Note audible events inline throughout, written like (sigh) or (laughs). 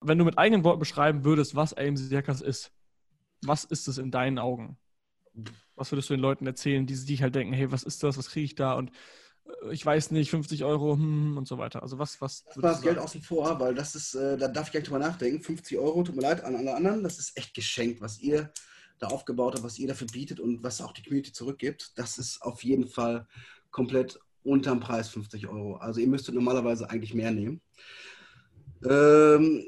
wenn du mit eigenen Worten beschreiben würdest, was AMC Hackers ist, was ist es in deinen Augen? Was würdest du den Leuten erzählen, die sich halt denken, hey, was ist das, was kriege ich da und äh, ich weiß nicht, 50 Euro hm, und so weiter. Also was, was. Das war das Geld außen vor, weil das ist, äh, da darf ich gleich drüber nachdenken. 50 Euro, tut mir leid an alle anderen, das ist echt geschenkt, was ihr da aufgebaut habt, was ihr dafür bietet und was auch die Community zurückgibt. Das ist auf jeden Fall komplett unterm Preis 50 Euro. Also ihr müsstet normalerweise eigentlich mehr nehmen. Ähm,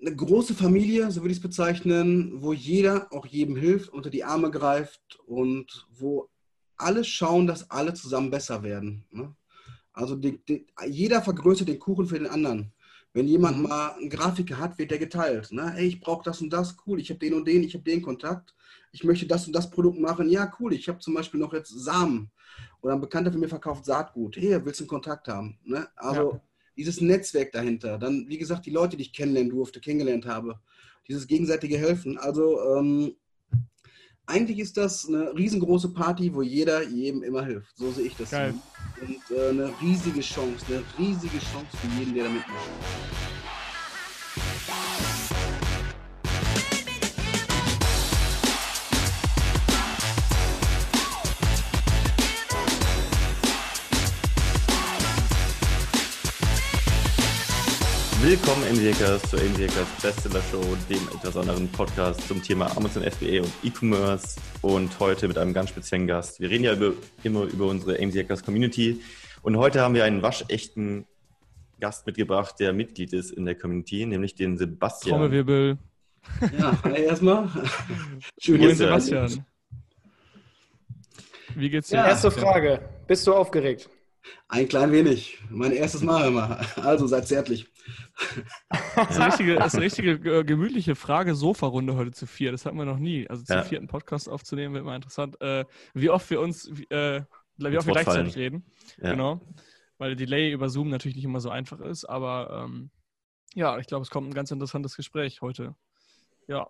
eine große Familie, so würde ich es bezeichnen, wo jeder auch jedem hilft, unter die Arme greift und wo alle schauen, dass alle zusammen besser werden. Ne? Also die, die, jeder vergrößert den Kuchen für den anderen. Wenn jemand mhm. mal einen Grafiker hat, wird der geteilt. Ne? Hey, ich brauche das und das, cool, ich habe den und den, ich habe den Kontakt. Ich möchte das und das Produkt machen. Ja, cool, ich habe zum Beispiel noch jetzt Samen. Oder ein Bekannter von mir verkauft Saatgut. Hey, willst du einen Kontakt haben? Ne? Also ja dieses Netzwerk dahinter, dann, wie gesagt, die Leute, die ich kennenlernen durfte, kennengelernt habe, dieses gegenseitige Helfen. Also ähm, eigentlich ist das eine riesengroße Party, wo jeder jedem immer hilft. So sehe ich das. Geil. Und äh, eine riesige Chance, eine riesige Chance für jeden, der da mitmacht. Willkommen MDHackers zur MDHackers Bestseller Show, dem besonderen Podcast zum Thema Amazon FBA und E-Commerce und heute mit einem ganz speziellen Gast. Wir reden ja über, immer über unsere MDHackers Community und heute haben wir einen waschechten Gast mitgebracht, der Mitglied ist in der Community, nämlich den Sebastian. Trommelwirbel. Ja, hi erstmal. Schön, Sebastian. Wie geht's dir? Ja, erste Frage. Bist du aufgeregt? Ein klein wenig. Mein erstes Mal immer. Also seid zärtlich. Das ist eine richtige, ist eine richtige äh, gemütliche Frage-Sofa-Runde heute zu vier. Das hatten wir noch nie. Also zu ja. vierten Podcast aufzunehmen, wird immer interessant. Äh, wie oft wir uns, äh, wie oft wir gleichzeitig reden. Ja. Genau. Weil der Delay über Zoom natürlich nicht immer so einfach ist. Aber ähm, ja, ich glaube, es kommt ein ganz interessantes Gespräch heute. Ja.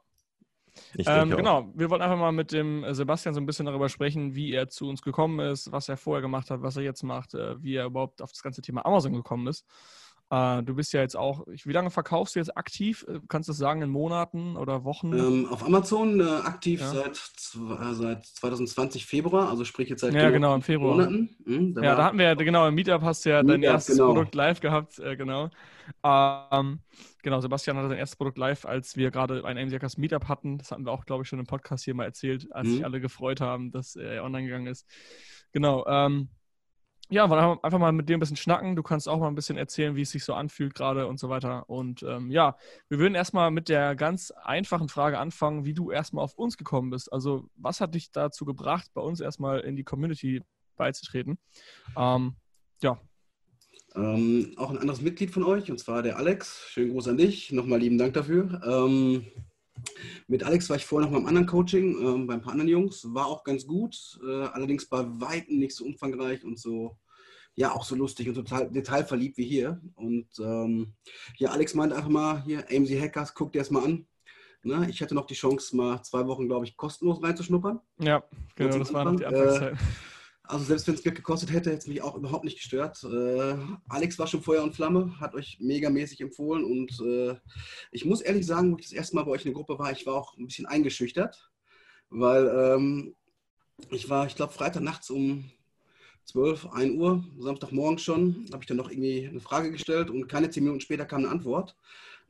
Ähm, genau, wir wollten einfach mal mit dem Sebastian so ein bisschen darüber sprechen, wie er zu uns gekommen ist, was er vorher gemacht hat, was er jetzt macht, äh, wie er überhaupt auf das ganze Thema Amazon gekommen ist. Äh, du bist ja jetzt auch, wie lange verkaufst du jetzt aktiv? Äh, kannst du das sagen, in Monaten oder Wochen? Ähm, auf Amazon äh, aktiv ja. seit, äh, seit 2020 Februar, also sprich jetzt seit ja, genau, im Februar. Monaten. Hm, da ja, da hatten wir ja, genau, im Meetup hast du ja Meetup, dein erstes genau. Produkt live gehabt, äh, genau. Ähm, genau, Sebastian hatte sein erstes Produkt live, als wir gerade ein MCKs Meetup hatten. Das hatten wir auch, glaube ich, schon im Podcast hier mal erzählt, als mhm. sich alle gefreut haben, dass er online gegangen ist. Genau. Ähm, ja, einfach mal mit dir ein bisschen schnacken. Du kannst auch mal ein bisschen erzählen, wie es sich so anfühlt gerade und so weiter. Und ähm, ja, wir würden erstmal mit der ganz einfachen Frage anfangen, wie du erstmal auf uns gekommen bist. Also, was hat dich dazu gebracht, bei uns erstmal in die Community beizutreten? Ähm, ja. Ähm, auch ein anderes Mitglied von euch, und zwar der Alex. Schönen Gruß an dich. Nochmal lieben Dank dafür. Mit Alex war ich vorher noch beim anderen Coaching, ähm, bei ein paar anderen Jungs. War auch ganz gut, äh, allerdings bei Weitem nicht so umfangreich und so, ja, auch so lustig und total detailverliebt wie hier. Und ähm, ja, Alex meinte einfach mal, hier, AMC Hackers, guck dir das mal an. Na, ich hatte noch die Chance, mal zwei Wochen, glaube ich, kostenlos reinzuschnuppern. Ja, genau, das war noch die Anfangszeit. Äh, also selbst wenn es Geld gekostet hätte, hätte es mich auch überhaupt nicht gestört. Äh, Alex war schon Feuer und Flamme, hat euch megamäßig empfohlen und äh, ich muss ehrlich sagen, wo ich das erste Mal bei euch in der Gruppe war, ich war auch ein bisschen eingeschüchtert, weil ähm, ich war, ich glaube, Freitag nachts um 12, 1 Uhr, Samstagmorgen schon, habe ich dann noch irgendwie eine Frage gestellt und keine zehn Minuten später kam eine Antwort.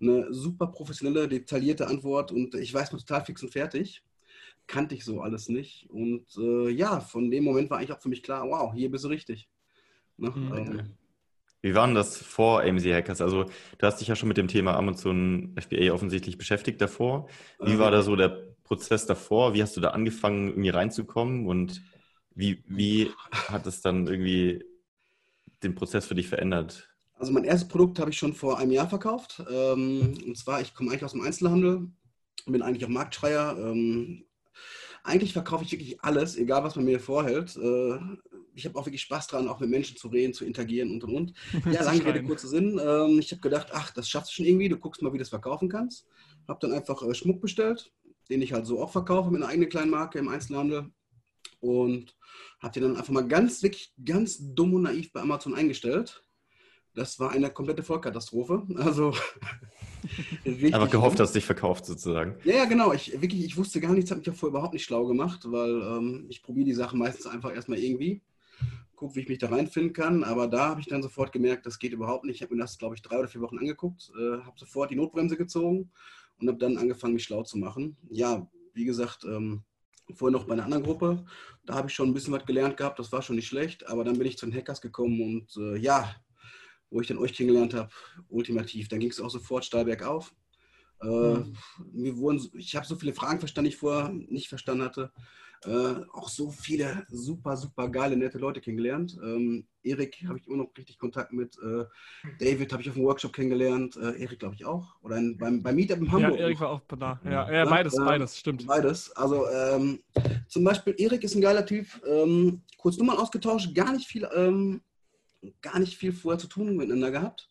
Eine super professionelle, detaillierte Antwort und ich weiß mal total fix und fertig kannte ich so alles nicht. Und äh, ja, von dem Moment war eigentlich auch für mich klar, wow, hier bist du richtig. Ne? Mhm. Ähm, wie war denn das vor AMC Hackers? Also du hast dich ja schon mit dem Thema Amazon FBA offensichtlich beschäftigt davor. Wie war da so der Prozess davor? Wie hast du da angefangen, irgendwie reinzukommen? Und wie, wie hat es dann irgendwie den Prozess für dich verändert? Also mein erstes Produkt habe ich schon vor einem Jahr verkauft. Ähm, und zwar, ich komme eigentlich aus dem Einzelhandel, bin eigentlich auch Marktschreier, ähm, eigentlich verkaufe ich wirklich alles, egal was man mir vorhält. Äh, ich habe auch wirklich Spaß dran, auch mit Menschen zu reden, zu interagieren und und und. (laughs) Ja, lange Rede, kurzer Sinn. Ähm, ich habe gedacht, ach, das schaffst du schon irgendwie. Du guckst mal, wie du es verkaufen kannst. Habe dann einfach äh, Schmuck bestellt, den ich halt so auch verkaufe mit einer eigenen kleinen Marke im Einzelhandel. Und habe den dann einfach mal ganz, wirklich ganz dumm und naiv bei Amazon eingestellt. Das war eine komplette Vollkatastrophe. Also (laughs) Einfach gehofft, dass es sich verkauft sozusagen. Ja, ja, genau. Ich, wirklich, ich wusste gar nichts, habe mich ja vorher überhaupt nicht schlau gemacht, weil ähm, ich probiere die Sachen meistens einfach erstmal irgendwie, gucke, wie ich mich da reinfinden kann. Aber da habe ich dann sofort gemerkt, das geht überhaupt nicht. Ich habe mir das, glaube ich, drei oder vier Wochen angeguckt, äh, habe sofort die Notbremse gezogen und habe dann angefangen, mich schlau zu machen. Ja, wie gesagt, ähm, vorher noch bei einer anderen Gruppe. Da habe ich schon ein bisschen was gelernt gehabt, das war schon nicht schlecht. Aber dann bin ich zu den Hackers gekommen und äh, ja, wo ich dann euch kennengelernt habe, ultimativ. Dann ging es auch sofort steil bergauf. Äh, mhm. wir wurden, ich habe so viele Fragen verstanden, die ich vorher nicht verstanden hatte. Äh, auch so viele super, super geile, nette Leute kennengelernt. Ähm, Erik habe ich immer noch richtig Kontakt mit. Äh, David habe ich auf dem Workshop kennengelernt. Äh, Erik glaube ich auch. Oder in, beim, beim Meetup in Hamburg. Ja, Erik war auch da. Ja, ja beides, beides, stimmt. Beides. Also ähm, zum Beispiel Erik ist ein geiler Typ. Ähm, kurz Nummern ausgetauscht, gar nicht viel ähm, gar nicht viel vorher zu tun miteinander gehabt.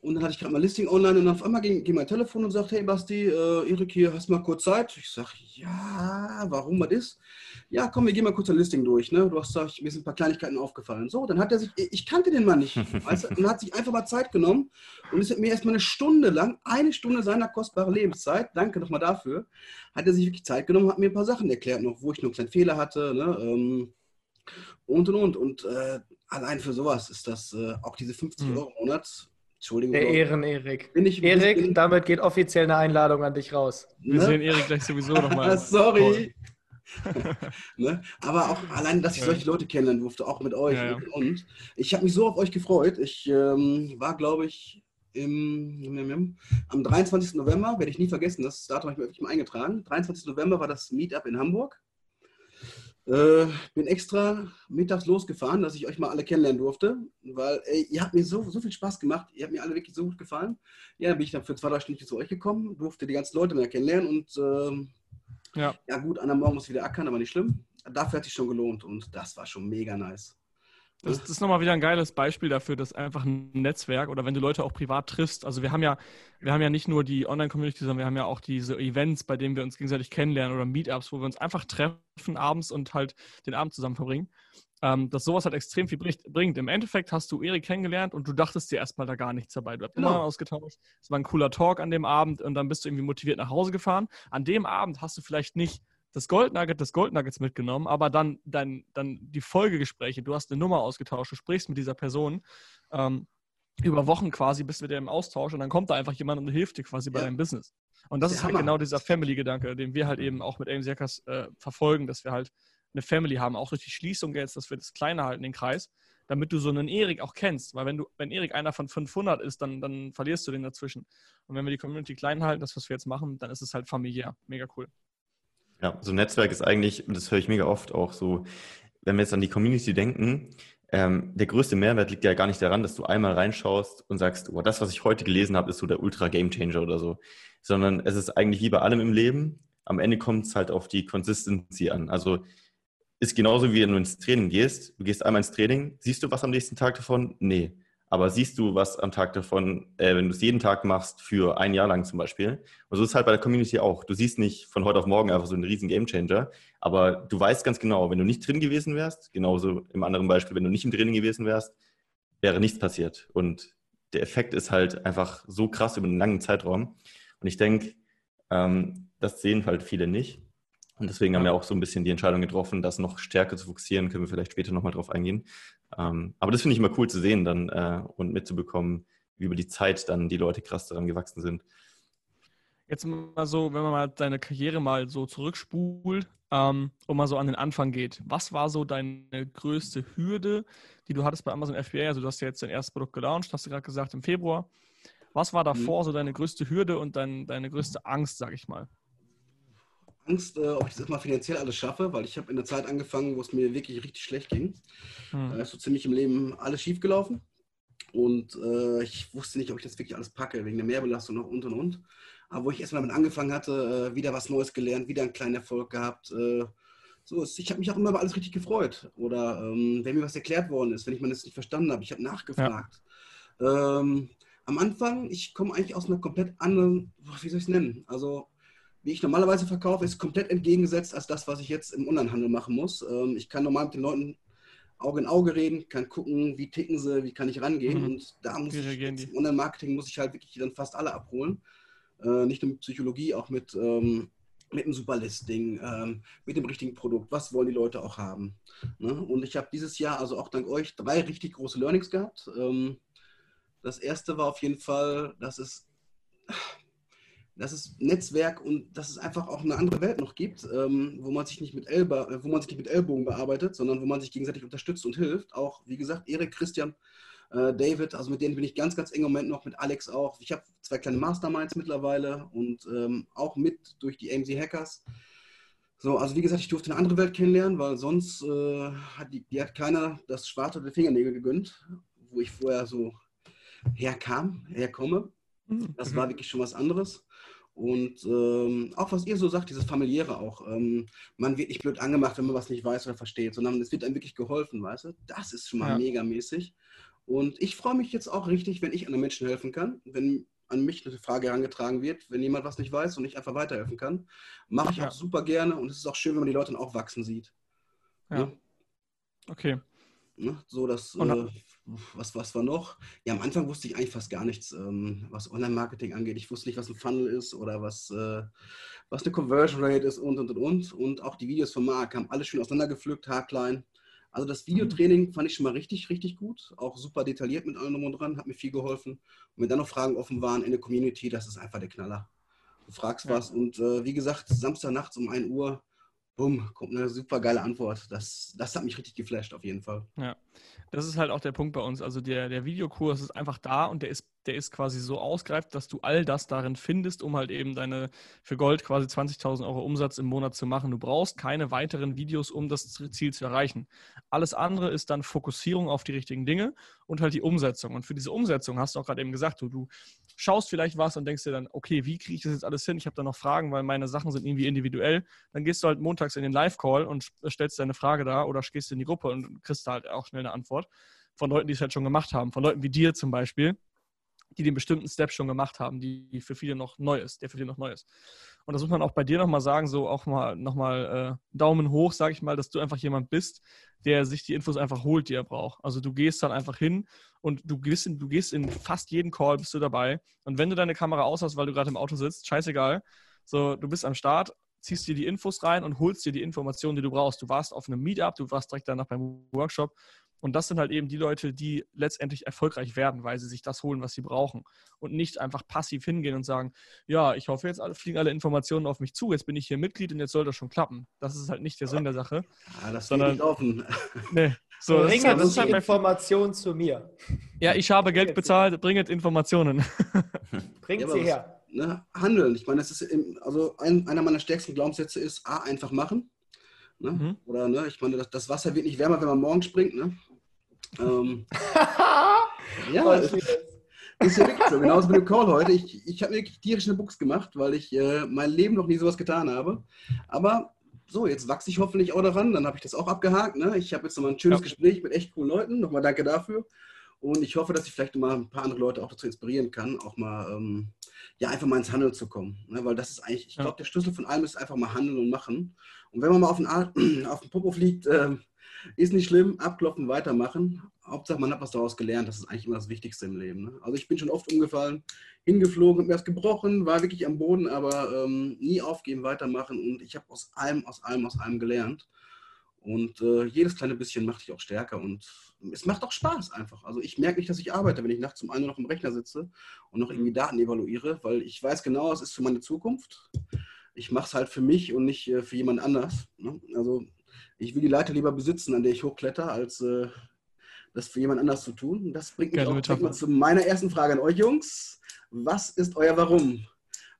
Und dann hatte ich gerade mal Listing online und auf einmal ging, ging mein Telefon und sagt, hey Basti, äh, Erik hier, hast du mal kurz Zeit? Ich sage, ja, warum was ist? Ja, komm, wir gehen mal kurz ein Listing durch. Ne? Du hast, sag mir sind ein paar Kleinigkeiten aufgefallen. So, dann hat er sich, ich kannte den Mann nicht, (laughs) weißt du, und hat sich einfach mal Zeit genommen und es hat mir erstmal eine Stunde lang, eine Stunde seiner kostbaren Lebenszeit, danke nochmal dafür, hat er sich wirklich Zeit genommen, hat mir ein paar Sachen erklärt noch, wo ich noch einen Fehler hatte, ne? Ähm, und und und. Und äh, allein für sowas ist das äh, auch diese 50 hm. Euro im Monat. Entschuldigung. Der Ehren-Erik. Erik, damit geht offiziell eine Einladung an dich raus. Wir ne? sehen Erik gleich sowieso nochmal. (laughs) Sorry. (laughs) ne? Aber auch allein, dass ich solche Leute kennenlernen durfte, auch mit euch. Ja, ja. Und ich habe mich so auf euch gefreut. Ich ähm, war, glaube ich, im, am 23. November, werde ich nie vergessen, das Datum habe ich mir wirklich mal eingetragen. 23. November war das Meetup in Hamburg. Äh, bin extra mittags losgefahren, dass ich euch mal alle kennenlernen durfte, weil ey, ihr habt mir so, so viel Spaß gemacht, ihr habt mir alle wirklich so gut gefallen. Ja, dann bin ich dann für zwei, drei Stunden zu euch gekommen, durfte die ganzen Leute mehr kennenlernen und ähm, ja. ja gut, an der Morgen muss ich wieder ackern, aber nicht schlimm. Dafür hat sich schon gelohnt und das war schon mega nice. Das, das ist nochmal wieder ein geiles Beispiel dafür, dass einfach ein Netzwerk oder wenn du Leute auch privat triffst, also wir haben ja, wir haben ja nicht nur die Online-Community, sondern wir haben ja auch diese Events, bei denen wir uns gegenseitig kennenlernen oder Meetups, wo wir uns einfach treffen abends und halt den Abend zusammen verbringen. Ähm, dass sowas halt extrem viel bringt. Im Endeffekt hast du Erik kennengelernt und du dachtest dir erstmal da gar nichts dabei. Du hast genau. ausgetauscht. Es war ein cooler Talk an dem Abend und dann bist du irgendwie motiviert nach Hause gefahren. An dem Abend hast du vielleicht nicht das Goldnugget des Goldnuggets mitgenommen, aber dann, dann, dann die Folgegespräche, du hast eine Nummer ausgetauscht, du sprichst mit dieser Person ähm, über Wochen quasi, bist mit der im Austausch und dann kommt da einfach jemand und hilft dir quasi bei deinem Business. Und das, das ist halt genau dieser Family-Gedanke, den wir halt eben auch mit AMC Hackers äh, verfolgen, dass wir halt eine Family haben, auch durch die Schließung jetzt, dass wir das Kleine halten, den Kreis, damit du so einen Erik auch kennst. Weil wenn du, wenn Erik einer von 500 ist, dann, dann verlierst du den dazwischen. Und wenn wir die Community klein halten, das, was wir jetzt machen, dann ist es halt familiär. Mega cool. Ja, so ein Netzwerk ist eigentlich, und das höre ich mega oft auch so, wenn wir jetzt an die Community denken, ähm, der größte Mehrwert liegt ja gar nicht daran, dass du einmal reinschaust und sagst, oh, das, was ich heute gelesen habe, ist so der Ultra Game Changer oder so, sondern es ist eigentlich wie bei allem im Leben. Am Ende kommt es halt auf die Consistency an. Also ist genauso wie wenn du ins Training gehst. Du gehst einmal ins Training, siehst du was am nächsten Tag davon? Nee. Aber siehst du was am Tag davon, äh, wenn du es jeden Tag machst, für ein Jahr lang zum Beispiel? Und so ist es halt bei der Community auch. Du siehst nicht von heute auf morgen einfach so einen riesen Gamechanger, aber du weißt ganz genau, wenn du nicht drin gewesen wärst, genauso im anderen Beispiel, wenn du nicht im Training gewesen wärst, wäre nichts passiert. Und der Effekt ist halt einfach so krass über einen langen Zeitraum. Und ich denke, ähm, das sehen halt viele nicht. Und deswegen haben wir auch so ein bisschen die Entscheidung getroffen, das noch stärker zu fokussieren. Können wir vielleicht später nochmal drauf eingehen. Ähm, aber das finde ich immer cool zu sehen dann äh, und mitzubekommen, wie über die Zeit dann die Leute krass daran gewachsen sind. Jetzt mal so, wenn man mal deine Karriere mal so zurückspult ähm, und mal so an den Anfang geht. Was war so deine größte Hürde, die du hattest bei Amazon FBA? Also du hast ja jetzt dein erstes Produkt gelauncht, hast du gerade gesagt, im Februar. Was war davor mhm. so deine größte Hürde und dein, deine größte Angst, sag ich mal? Angst, äh, ob ich das erstmal finanziell alles schaffe, weil ich habe in der Zeit angefangen, wo es mir wirklich richtig schlecht ging. Hm. Da ist so ziemlich im Leben alles schiefgelaufen. Und äh, ich wusste nicht, ob ich das wirklich alles packe, wegen der Mehrbelastung noch und und und. Aber wo ich erstmal damit angefangen hatte, äh, wieder was Neues gelernt, wieder einen kleinen Erfolg gehabt. Äh, so, ich habe mich auch immer über alles richtig gefreut. Oder ähm, wenn mir was erklärt worden ist, wenn ich man das nicht verstanden habe, ich habe nachgefragt. Ja. Ähm, am Anfang, ich komme eigentlich aus einer komplett anderen, wie soll ich es nennen? Also wie ich normalerweise verkaufe, ist komplett entgegengesetzt als das, was ich jetzt im Onlinehandel machen muss. Ähm, ich kann normal mit den Leuten Auge in Auge reden, kann gucken, wie ticken sie, wie kann ich rangehen. Mhm. Und da muss ich, im Online-Marketing muss ich halt wirklich dann fast alle abholen. Äh, nicht nur mit Psychologie, auch mit, ähm, mit dem Superlisting, ähm, mit dem richtigen Produkt. Was wollen die Leute auch haben? Ne? Und ich habe dieses Jahr, also auch dank euch, drei richtig große Learnings gehabt. Das erste war auf jeden Fall, dass es dass es Netzwerk und dass es einfach auch eine andere Welt noch gibt, ähm, wo, man sich nicht mit Elba, äh, wo man sich nicht mit Ellbogen bearbeitet, sondern wo man sich gegenseitig unterstützt und hilft. Auch, wie gesagt, Erik, Christian, äh, David, also mit denen bin ich ganz, ganz eng im Moment noch, mit Alex auch. Ich habe zwei kleine Masterminds mittlerweile und ähm, auch mit durch die AMC Hackers. So, also wie gesagt, ich durfte eine andere Welt kennenlernen, weil sonst äh, hat die, die, hat keiner das Schwarze der Fingernägel gegönnt, wo ich vorher so herkam, herkomme. Mhm. Das war wirklich schon was anderes. Und ähm, auch was ihr so sagt, dieses familiäre auch. Ähm, man wird nicht blöd angemacht, wenn man was nicht weiß oder versteht, sondern es wird einem wirklich geholfen, weißt du? Das ist schon mal ja. megamäßig. Und ich freue mich jetzt auch richtig, wenn ich anderen Menschen helfen kann, wenn an mich eine Frage herangetragen wird, wenn jemand was nicht weiß und ich einfach weiterhelfen kann. Mache ich ja. auch super gerne und es ist auch schön, wenn man die Leute dann auch wachsen sieht. Ja. ja. Okay. Ne? So, dass, äh, was, was war noch? Ja, am Anfang wusste ich eigentlich fast gar nichts, ähm, was Online-Marketing angeht. Ich wusste nicht, was ein Funnel ist oder was, äh, was eine Conversion Rate ist und, und, und, und. Und auch die Videos von Marc haben alle schön auseinandergepflückt, haarklein. Also das Videotraining fand ich schon mal richtig, richtig gut. Auch super detailliert mit allem und dran, hat mir viel geholfen. Und wenn dann noch Fragen offen waren in der Community, das ist einfach der Knaller. Du fragst ja. was und äh, wie gesagt, Samstagnachts um 1 Uhr bumm, kommt eine super geile Antwort. Das, das hat mich richtig geflasht, auf jeden Fall. Ja, das ist halt auch der Punkt bei uns. Also der, der Videokurs ist einfach da und der ist, der ist quasi so ausgereift, dass du all das darin findest, um halt eben deine für Gold quasi 20.000 Euro Umsatz im Monat zu machen. Du brauchst keine weiteren Videos, um das Ziel zu erreichen. Alles andere ist dann Fokussierung auf die richtigen Dinge und halt die Umsetzung. Und für diese Umsetzung hast du auch gerade eben gesagt, du, du schaust vielleicht was und denkst dir dann, okay, wie kriege ich das jetzt alles hin? Ich habe da noch Fragen, weil meine Sachen sind irgendwie individuell. Dann gehst du halt montags in den Live-Call und stellst deine Frage da oder gehst in die Gruppe und kriegst da halt auch schnell eine Antwort von Leuten, die es halt schon gemacht haben. Von Leuten wie dir zum Beispiel, die den bestimmten Step schon gemacht haben, die für viele noch neu ist, der für viele noch neu ist. Und das muss man auch bei dir nochmal sagen, so auch mal nochmal äh, Daumen hoch, sage ich mal, dass du einfach jemand bist, der sich die Infos einfach holt, die er braucht. Also du gehst dann einfach hin und du gehst in, du gehst in fast jeden Call, bist du dabei. Und wenn du deine Kamera aus hast, weil du gerade im Auto sitzt, scheißegal. So, du bist am Start, ziehst dir die Infos rein und holst dir die Informationen, die du brauchst. Du warst auf einem Meetup, du warst direkt danach beim Workshop und das sind halt eben die Leute, die letztendlich erfolgreich werden, weil sie sich das holen, was sie brauchen. Und nicht einfach passiv hingehen und sagen, ja, ich hoffe, jetzt alle, fliegen alle Informationen auf mich zu, jetzt bin ich hier Mitglied und jetzt soll das schon klappen. Das ist halt nicht der Sinn der Sache. Ja, das sondern, nicht offen. (laughs) Nee, so, bringt halt, das halt Informationen zu mir. Ja, ich habe Geld bezahlt, bringet Informationen. (laughs) Bringt ja, sie her. Ne, handeln. Ich meine, das ist im, also ein, einer meiner stärksten Glaubenssätze ist A, einfach machen. Ne? Mhm. Oder, ne, ich meine, das, das, Wasser wird nicht wärmer, wenn man morgen springt. Ne? Ähm, (laughs) ja, ist, ist ja wirklich so. Genauso mit dem Call heute. Ich, ich habe mir wirklich tierisch eine Buchs gemacht, weil ich äh, mein Leben noch nie sowas getan habe. Aber so, jetzt wachse ich hoffentlich auch daran. Dann habe ich das auch abgehakt. Ne? Ich habe jetzt nochmal ein schönes ja. Gespräch mit echt coolen Leuten. Nochmal danke dafür. Und ich hoffe, dass ich vielleicht mal ein paar andere Leute auch dazu inspirieren kann, auch mal ähm, ja, einfach mal ins Handeln zu kommen. Ne? Weil das ist eigentlich, ich glaube, der Schlüssel von allem ist einfach mal handeln und machen. Und wenn man mal auf den, (clears throat) auf den Popo fliegt, äh, ist nicht schlimm, abklopfen, weitermachen. Hauptsache, man hat was daraus gelernt. Das ist eigentlich immer das Wichtigste im Leben. Ne? Also ich bin schon oft umgefallen, hingeflogen, und mir das gebrochen, war wirklich am Boden, aber ähm, nie aufgeben, weitermachen. Und ich habe aus allem, aus allem, aus allem gelernt. Und äh, jedes kleine bisschen macht dich auch stärker und es macht auch Spaß einfach. Also ich merke nicht, dass ich arbeite, wenn ich nachts um einen noch im Rechner sitze und noch irgendwie Daten evaluiere, weil ich weiß genau, es ist für meine Zukunft. Ich mache es halt für mich und nicht äh, für jemand anders. Ne? Also ich will die Leiter lieber besitzen, an der ich hochkletter, als äh, das für jemand anders zu tun. Das bringt mich Geile auch zu meiner ersten Frage an euch Jungs. Was ist euer Warum?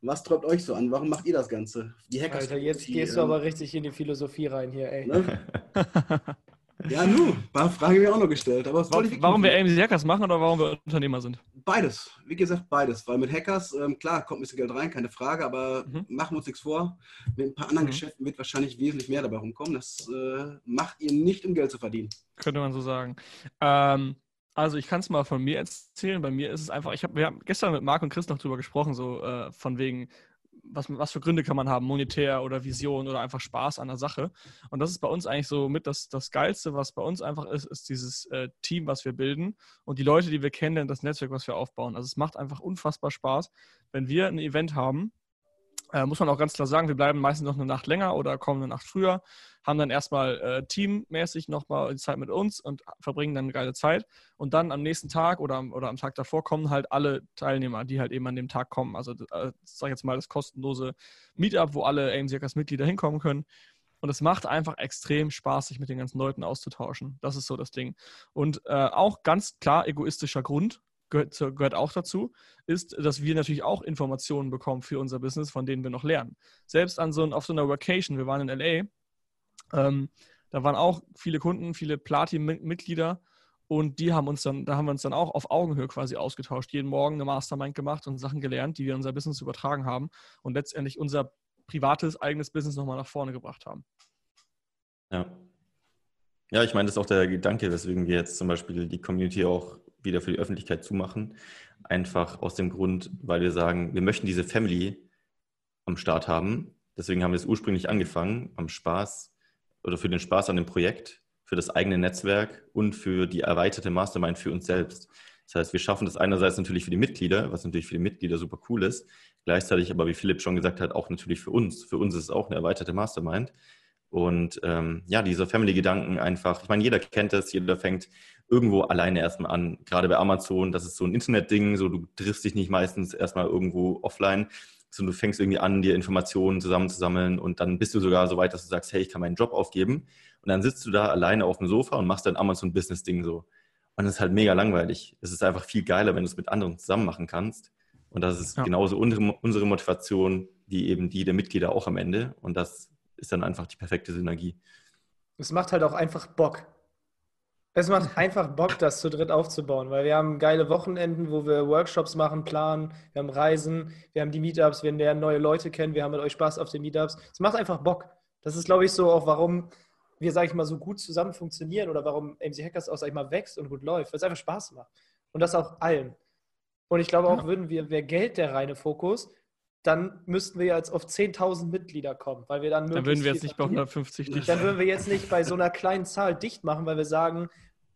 Was treibt euch so an? Warum macht ihr das Ganze? Die Hackers. Alter, jetzt gehst ähm, du aber richtig in die Philosophie rein hier, ey. Ne? (laughs) ja, nu, ein paar Fragen habe ich auch noch gestellt. Aber warum, warum wir AMC Hackers machen oder warum wir Unternehmer sind? Beides. Wie gesagt, beides. Weil mit Hackers, ähm, klar, kommt ein bisschen Geld rein, keine Frage, aber mhm. machen wir uns nichts vor. Mit ein paar anderen mhm. Geschäften wird wahrscheinlich wesentlich mehr dabei rumkommen. Das äh, macht ihr nicht, um Geld zu verdienen. Könnte man so sagen. Ähm, also ich kann es mal von mir erzählen. Bei mir ist es einfach, ich hab, wir haben gestern mit Marc und Chris noch drüber gesprochen, so äh, von wegen, was, was für Gründe kann man haben, monetär oder Vision oder einfach Spaß an der Sache. Und das ist bei uns eigentlich so mit das, das Geilste, was bei uns einfach ist, ist dieses äh, Team, was wir bilden und die Leute, die wir kennen, das Netzwerk, was wir aufbauen. Also es macht einfach unfassbar Spaß, wenn wir ein Event haben, äh, muss man auch ganz klar sagen, wir bleiben meistens noch eine Nacht länger oder kommen eine Nacht früher, haben dann erstmal äh, teammäßig nochmal die Zeit mit uns und verbringen dann eine geile Zeit. Und dann am nächsten Tag oder, oder am Tag davor kommen halt alle Teilnehmer, die halt eben an dem Tag kommen. Also, äh, sag ich jetzt mal, das kostenlose Meetup, wo alle AIM-Circus-Mitglieder hinkommen können. Und es macht einfach extrem Spaß, sich mit den ganzen Leuten auszutauschen. Das ist so das Ding. Und äh, auch ganz klar egoistischer Grund, gehört, gehört auch dazu, ist, dass wir natürlich auch Informationen bekommen für unser Business, von denen wir noch lernen. Selbst an so, auf so einer Vacation, wir waren in LA, ähm, da waren auch viele Kunden, viele Platin-Mitglieder und die haben uns dann, da haben wir uns dann auch auf Augenhöhe quasi ausgetauscht, jeden Morgen eine Mastermind gemacht und Sachen gelernt, die wir in unser Business übertragen haben und letztendlich unser privates, eigenes Business nochmal nach vorne gebracht haben. Ja. Ja, ich meine, das ist auch der Gedanke, weswegen wir jetzt zum Beispiel die Community auch wieder für die Öffentlichkeit zumachen. Einfach aus dem Grund, weil wir sagen, wir möchten diese Family am Start haben. Deswegen haben wir es ursprünglich angefangen, am Spaß oder für den Spaß an dem Projekt, für das eigene Netzwerk und für die erweiterte Mastermind für uns selbst. Das heißt, wir schaffen das einerseits natürlich für die Mitglieder, was natürlich für die Mitglieder super cool ist, gleichzeitig aber, wie Philipp schon gesagt hat, auch natürlich für uns. Für uns ist es auch eine erweiterte Mastermind. Und ähm, ja, dieser Family-Gedanken einfach, ich meine, jeder kennt das, jeder fängt irgendwo alleine erstmal an. Gerade bei Amazon, das ist so ein Internetding, so du triffst dich nicht meistens erstmal irgendwo offline, sondern du fängst irgendwie an, dir Informationen zusammenzusammeln und dann bist du sogar so weit, dass du sagst, hey, ich kann meinen Job aufgeben. Und dann sitzt du da alleine auf dem Sofa und machst dein Amazon-Business-Ding so. Und das ist halt mega langweilig. Es ist einfach viel geiler, wenn du es mit anderen zusammen machen kannst. Und das ist ja. genauso unsere, unsere Motivation, wie eben die der Mitglieder auch am Ende. Und das ist dann einfach die perfekte Synergie. Es macht halt auch einfach Bock. Es macht einfach Bock, das zu dritt aufzubauen, weil wir haben geile Wochenenden, wo wir Workshops machen, planen, wir haben Reisen, wir haben die Meetups, wir lernen neue Leute kennen, wir haben mit euch Spaß auf den Meetups. Es macht einfach Bock. Das ist, glaube ich, so auch, warum wir, sage ich mal, so gut zusammen funktionieren oder warum MC Hackers auch, sag ich mal, wächst und gut läuft, weil es einfach Spaß macht. Und das auch allen. Und ich glaube auch, würden wir, wäre Geld der reine Fokus, dann müssten wir jetzt auf 10.000 Mitglieder kommen, weil wir dann Dann würden wir jetzt nicht bei 150 dicht Dann würden wir jetzt nicht bei so einer (laughs) kleinen Zahl dicht machen, weil wir sagen,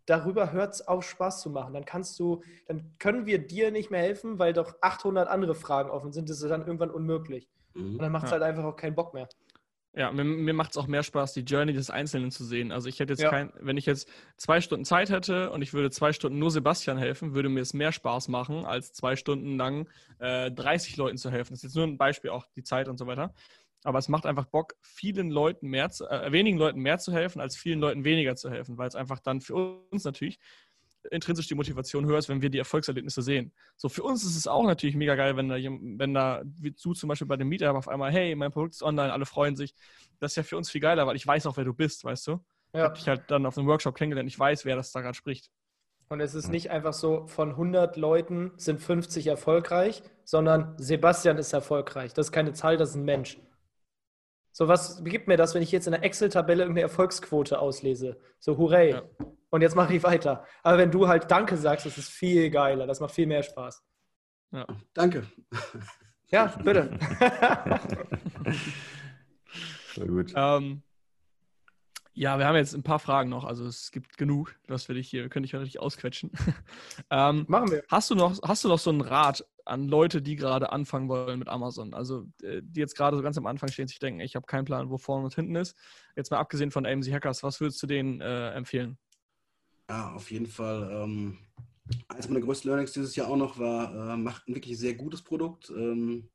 darüber hört es auf, Spaß zu machen. Dann kannst du, dann können wir dir nicht mehr helfen, weil doch 800 andere Fragen offen sind. Das ist dann irgendwann unmöglich. Mhm. Und dann macht es ja. halt einfach auch keinen Bock mehr. Ja, mir, mir macht es auch mehr Spaß, die Journey des Einzelnen zu sehen. Also ich hätte jetzt ja. kein, wenn ich jetzt zwei Stunden Zeit hätte und ich würde zwei Stunden nur Sebastian helfen, würde mir es mehr Spaß machen, als zwei Stunden lang äh, 30 Leuten zu helfen. Das ist jetzt nur ein Beispiel, auch die Zeit und so weiter. Aber es macht einfach Bock, vielen Leuten mehr zu, äh, wenigen Leuten mehr zu helfen, als vielen Leuten weniger zu helfen, weil es einfach dann für uns natürlich intrinsisch die Motivation höher ist, wenn wir die Erfolgserlebnisse sehen. So, für uns ist es auch natürlich mega geil, wenn da, wenn da, wie du zum Beispiel bei dem Meetup auf einmal, hey, mein Produkt ist online, alle freuen sich. Das ist ja für uns viel geiler, weil ich weiß auch, wer du bist, weißt du? Ja. Ich habe dich halt dann auf einem Workshop kennengelernt, ich weiß, wer das da gerade spricht. Und es ist nicht einfach so, von 100 Leuten sind 50 erfolgreich, sondern Sebastian ist erfolgreich. Das ist keine Zahl, das ist ein Mensch. So, was gibt mir das, wenn ich jetzt in der Excel-Tabelle irgendeine Erfolgsquote auslese? So, hurray. Ja und jetzt mache ich weiter. Aber wenn du halt Danke sagst, das ist viel geiler, das macht viel mehr Spaß. Ja. Danke. Ja, bitte. (laughs) Sehr gut. Ähm, ja, wir haben jetzt ein paar Fragen noch, also es gibt genug, das will ich hier, könnte ich richtig ausquetschen. (laughs) ähm, Machen wir. Hast du, noch, hast du noch so einen Rat an Leute, die gerade anfangen wollen mit Amazon? Also äh, die jetzt gerade so ganz am Anfang stehen, sich denken, ich habe keinen Plan, wo vorne und hinten ist. Jetzt mal abgesehen von AMC Hackers, was würdest du denen äh, empfehlen? Ja, auf jeden Fall. Ähm, eines meiner größten Learnings dieses Jahr auch noch war, äh, macht ein wirklich sehr gutes Produkt. Ähm,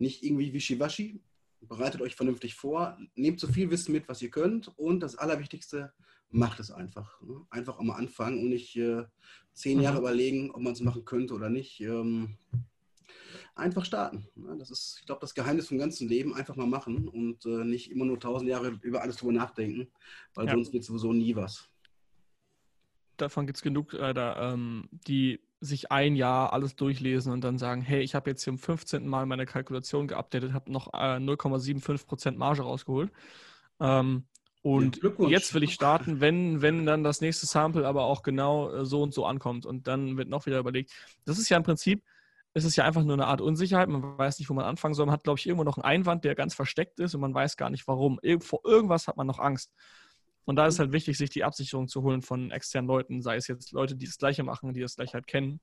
nicht irgendwie wischiwaschi. Bereitet euch vernünftig vor. Nehmt so viel Wissen mit, was ihr könnt. Und das Allerwichtigste, macht es einfach. Ne? Einfach auch mal anfangen und nicht äh, zehn Jahre mhm. überlegen, ob man es machen könnte oder nicht. Ähm, einfach starten. Ne? Das ist, ich glaube, das Geheimnis vom ganzen Leben. Einfach mal machen und äh, nicht immer nur tausend Jahre über alles drüber nachdenken, weil ja. sonst wird sowieso nie was davon gibt es genug, äh, da, ähm, die sich ein Jahr alles durchlesen und dann sagen, hey, ich habe jetzt hier im 15. Mal meine Kalkulation geupdatet, habe noch äh, 0,75% Marge rausgeholt. Ähm, und jetzt will ich starten, wenn, wenn dann das nächste Sample aber auch genau äh, so und so ankommt. Und dann wird noch wieder überlegt. Das ist ja im Prinzip es ist ja einfach nur eine Art Unsicherheit. Man weiß nicht, wo man anfangen soll. Man hat, glaube ich, irgendwo noch einen Einwand, der ganz versteckt ist und man weiß gar nicht, warum. vor irgendwas hat man noch Angst. Und da ist halt wichtig, sich die Absicherung zu holen von externen Leuten, sei es jetzt Leute, die das Gleiche machen, die das Gleiche halt kennen,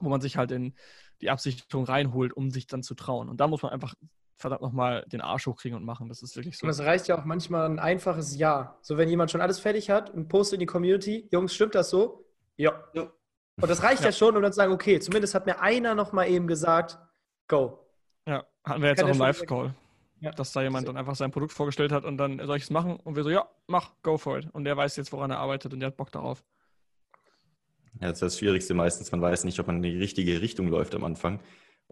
wo man sich halt in die Absicherung reinholt, um sich dann zu trauen. Und da muss man einfach verdammt nochmal den Arsch hochkriegen und machen. Das ist wirklich so. Und es reicht ja auch manchmal ein einfaches Ja. So, wenn jemand schon alles fertig hat und postet in die Community, Jungs, stimmt das so? Ja. ja. Und das reicht ja, ja schon, um dann zu sagen, okay, zumindest hat mir einer noch mal eben gesagt, go. Ja, hatten wir jetzt auch im Live-Call. Ja. Dass da jemand dann einfach sein Produkt vorgestellt hat und dann soll ich es machen? Und wir so, ja, mach, go for it. Und der weiß jetzt, woran er arbeitet und der hat Bock darauf. Ja, das ist das Schwierigste meistens. Man weiß nicht, ob man in die richtige Richtung läuft am Anfang.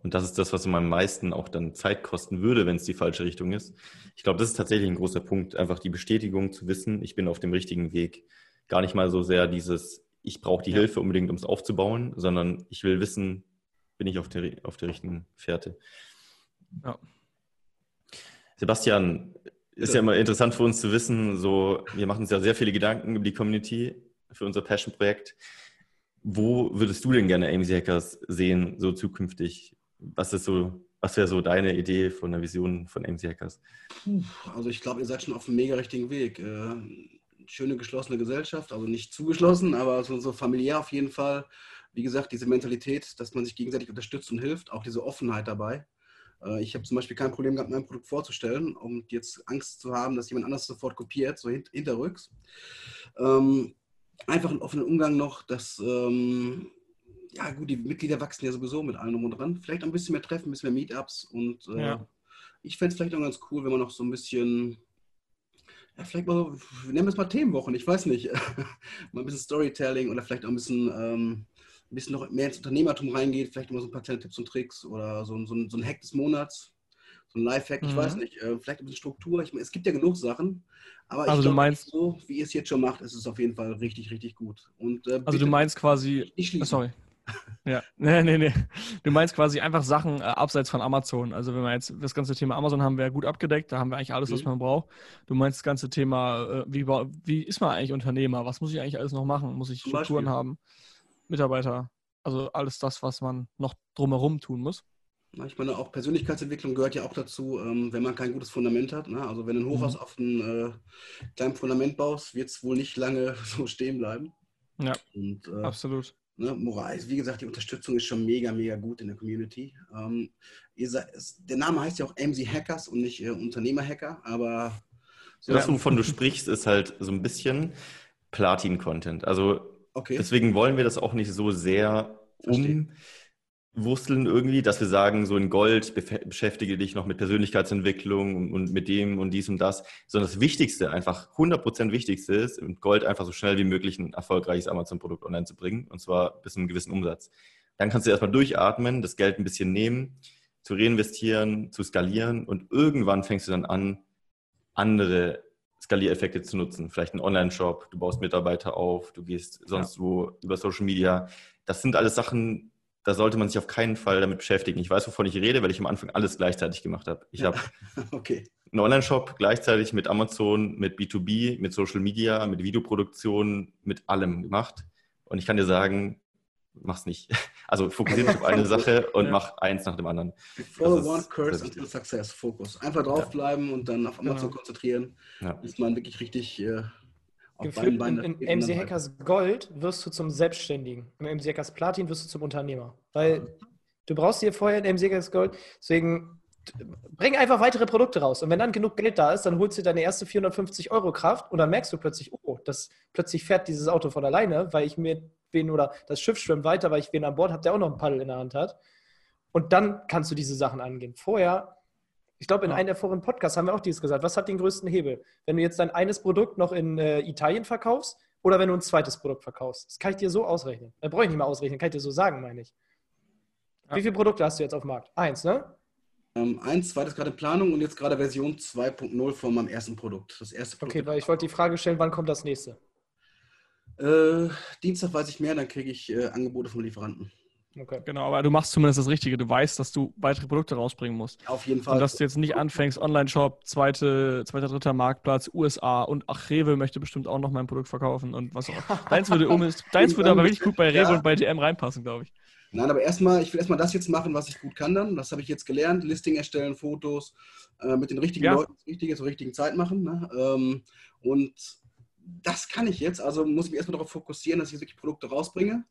Und das ist das, was am meisten auch dann Zeit kosten würde, wenn es die falsche Richtung ist. Ich glaube, das ist tatsächlich ein großer Punkt, einfach die Bestätigung zu wissen, ich bin auf dem richtigen Weg. Gar nicht mal so sehr dieses, ich brauche die ja. Hilfe unbedingt, um es aufzubauen, sondern ich will wissen, bin ich auf der, auf der richtigen Fährte. Ja. Sebastian, ist ja immer interessant für uns zu wissen, so, wir machen uns ja sehr viele Gedanken über die Community für unser Passion-Projekt. Wo würdest du denn gerne AMC Hackers sehen, so zukünftig? Was ist so, was wäre so deine Idee von der Vision von AMC Hackers? Also ich glaube, ihr seid schon auf einem mega richtigen Weg. Äh, schöne geschlossene Gesellschaft, also nicht zugeschlossen, aber so, so familiär auf jeden Fall. Wie gesagt, diese Mentalität, dass man sich gegenseitig unterstützt und hilft, auch diese Offenheit dabei. Äh, ich habe zum Beispiel kein Problem gehabt, mein Produkt vorzustellen, um jetzt Angst zu haben, dass jemand anders sofort kopiert, so hinterrücks. Ähm, einfach einen offenen Umgang noch, dass, ähm, ja gut, die Mitglieder wachsen ja sowieso mit allem und dran. Vielleicht ein bisschen mehr Treffen, ein bisschen mehr Meetups und äh, ja. ich fände es vielleicht auch ganz cool, wenn man noch so ein bisschen ja, vielleicht mal wir nennen es mal Themenwochen, ich weiß nicht. (laughs) mal ein bisschen Storytelling oder vielleicht auch ein bisschen, ähm, ein bisschen noch mehr ins Unternehmertum reingeht, vielleicht immer so ein paar kleine Tipps und Tricks oder so, so, ein, so ein Hack des Monats, so ein Lifehack, ich mhm. weiß nicht, äh, vielleicht ein bisschen Struktur. Ich, es gibt ja genug Sachen, aber also ich glaube, meinst, so wie ihr es jetzt schon macht, ist es auf jeden Fall richtig, richtig gut. Und, äh, also du meinst quasi, nicht sorry. Ja, (laughs) nee, nee, nee. Du meinst quasi einfach Sachen äh, abseits von Amazon. Also wenn wir jetzt das ganze Thema Amazon haben wir gut abgedeckt, da haben wir eigentlich alles, mhm. was man braucht. Du meinst das ganze Thema, äh, wie, wie ist man eigentlich Unternehmer? Was muss ich eigentlich alles noch machen? Muss ich Strukturen haben? Mitarbeiter? Also alles das, was man noch drumherum tun muss. Ich meine, auch Persönlichkeitsentwicklung gehört ja auch dazu, ähm, wenn man kein gutes Fundament hat. Ne? Also wenn du ein Hochhaus mhm. auf einem äh, kleinen Fundament baust, wird es wohl nicht lange (laughs) so stehen bleiben. Ja, Und, äh, absolut. Ne, Moral, wie gesagt, die Unterstützung ist schon mega, mega gut in der Community. Ähm, seid, der Name heißt ja auch MC Hackers und nicht äh, Unternehmer-Hacker, aber. So das, wovon du sprichst, ist halt so ein bisschen Platin-Content. Also okay. deswegen wollen wir das auch nicht so sehr um wursteln irgendwie, dass wir sagen, so in Gold beschäftige dich noch mit Persönlichkeitsentwicklung und, und, mit dem und dies und das, sondern das Wichtigste, einfach 100% Wichtigste ist, in Gold einfach so schnell wie möglich ein erfolgreiches Amazon-Produkt online zu bringen und zwar bis zu einem gewissen Umsatz. Dann kannst du erstmal durchatmen, das Geld ein bisschen nehmen, zu reinvestieren, zu skalieren und irgendwann fängst du dann an, andere Skaliereffekte zu nutzen. Vielleicht einen Online-Shop, du baust Mitarbeiter auf, du gehst sonst ja. wo über Social Media. Das sind alles Sachen, da sollte man sich auf keinen Fall damit beschäftigen. Ich weiß, wovon ich rede, weil ich am Anfang alles gleichzeitig gemacht habe. Ich ja. habe (laughs) okay. einen Online-Shop gleichzeitig mit Amazon, mit B2B, mit Social Media, mit Videoproduktion, mit allem gemacht. Und ich kann dir sagen, mach's nicht. (laughs) Also fokussiere dich auf eine (laughs) Sache und ja. mach eins nach dem anderen. Follow one curse until success. Fokus. Einfach draufbleiben ja. und dann auf Amazon ja. konzentrieren, bis man wirklich richtig äh, Gefühlt in, in MC Hackers Gold wirst du zum Selbstständigen. Im MC Hackers Platin wirst du zum Unternehmer. Weil du brauchst dir vorher in MC Hackers Gold, deswegen bring einfach weitere Produkte raus. Und wenn dann genug Geld da ist, dann holst du deine erste 450 Euro Kraft und dann merkst du plötzlich, oh, das plötzlich fährt dieses Auto von alleine, weil ich mir wen oder das Schiff schwimmt weiter, weil ich wen an Bord habe, der auch noch ein Paddel in der Hand hat. Und dann kannst du diese Sachen angehen. Vorher ich glaube, in ja. einem der vorigen Podcasts haben wir auch dies gesagt. Was hat den größten Hebel? Wenn du jetzt dein eines Produkt noch in äh, Italien verkaufst oder wenn du ein zweites Produkt verkaufst? Das kann ich dir so ausrechnen. Da brauche ich nicht mehr ausrechnen, kann ich dir so sagen, meine ich. Ja. Wie viele Produkte hast du jetzt auf dem Markt? Eins, ne? Ähm, eins, zweites gerade in Planung und jetzt gerade Version 2.0 von meinem ersten Produkt. Das erste Produkt. Okay, weil ich wollte die Frage stellen, wann kommt das nächste? Äh, Dienstag weiß ich mehr, dann kriege ich äh, Angebote vom Lieferanten. Okay. Genau, aber du machst zumindest das Richtige. Du weißt, dass du weitere Produkte rausbringen musst. Auf jeden Fall. Und dass du jetzt nicht anfängst, Online-Shop, zweite, zweiter, dritter Marktplatz, USA und ach, Rewe möchte bestimmt auch noch mein Produkt verkaufen und was auch. (laughs) Deins würde, um, deins würde aber richtig gut bei Rewe ja. und bei DM reinpassen, glaube ich. Nein, aber erstmal, ich will erstmal das jetzt machen, was ich gut kann dann. Das habe ich jetzt gelernt. Listing erstellen, Fotos, äh, mit den richtigen ja. Leuten das Richtige zur richtigen Zeit machen. Ne? Ähm, und das kann ich jetzt. Also muss ich mich erstmal darauf fokussieren, dass ich wirklich Produkte rausbringe.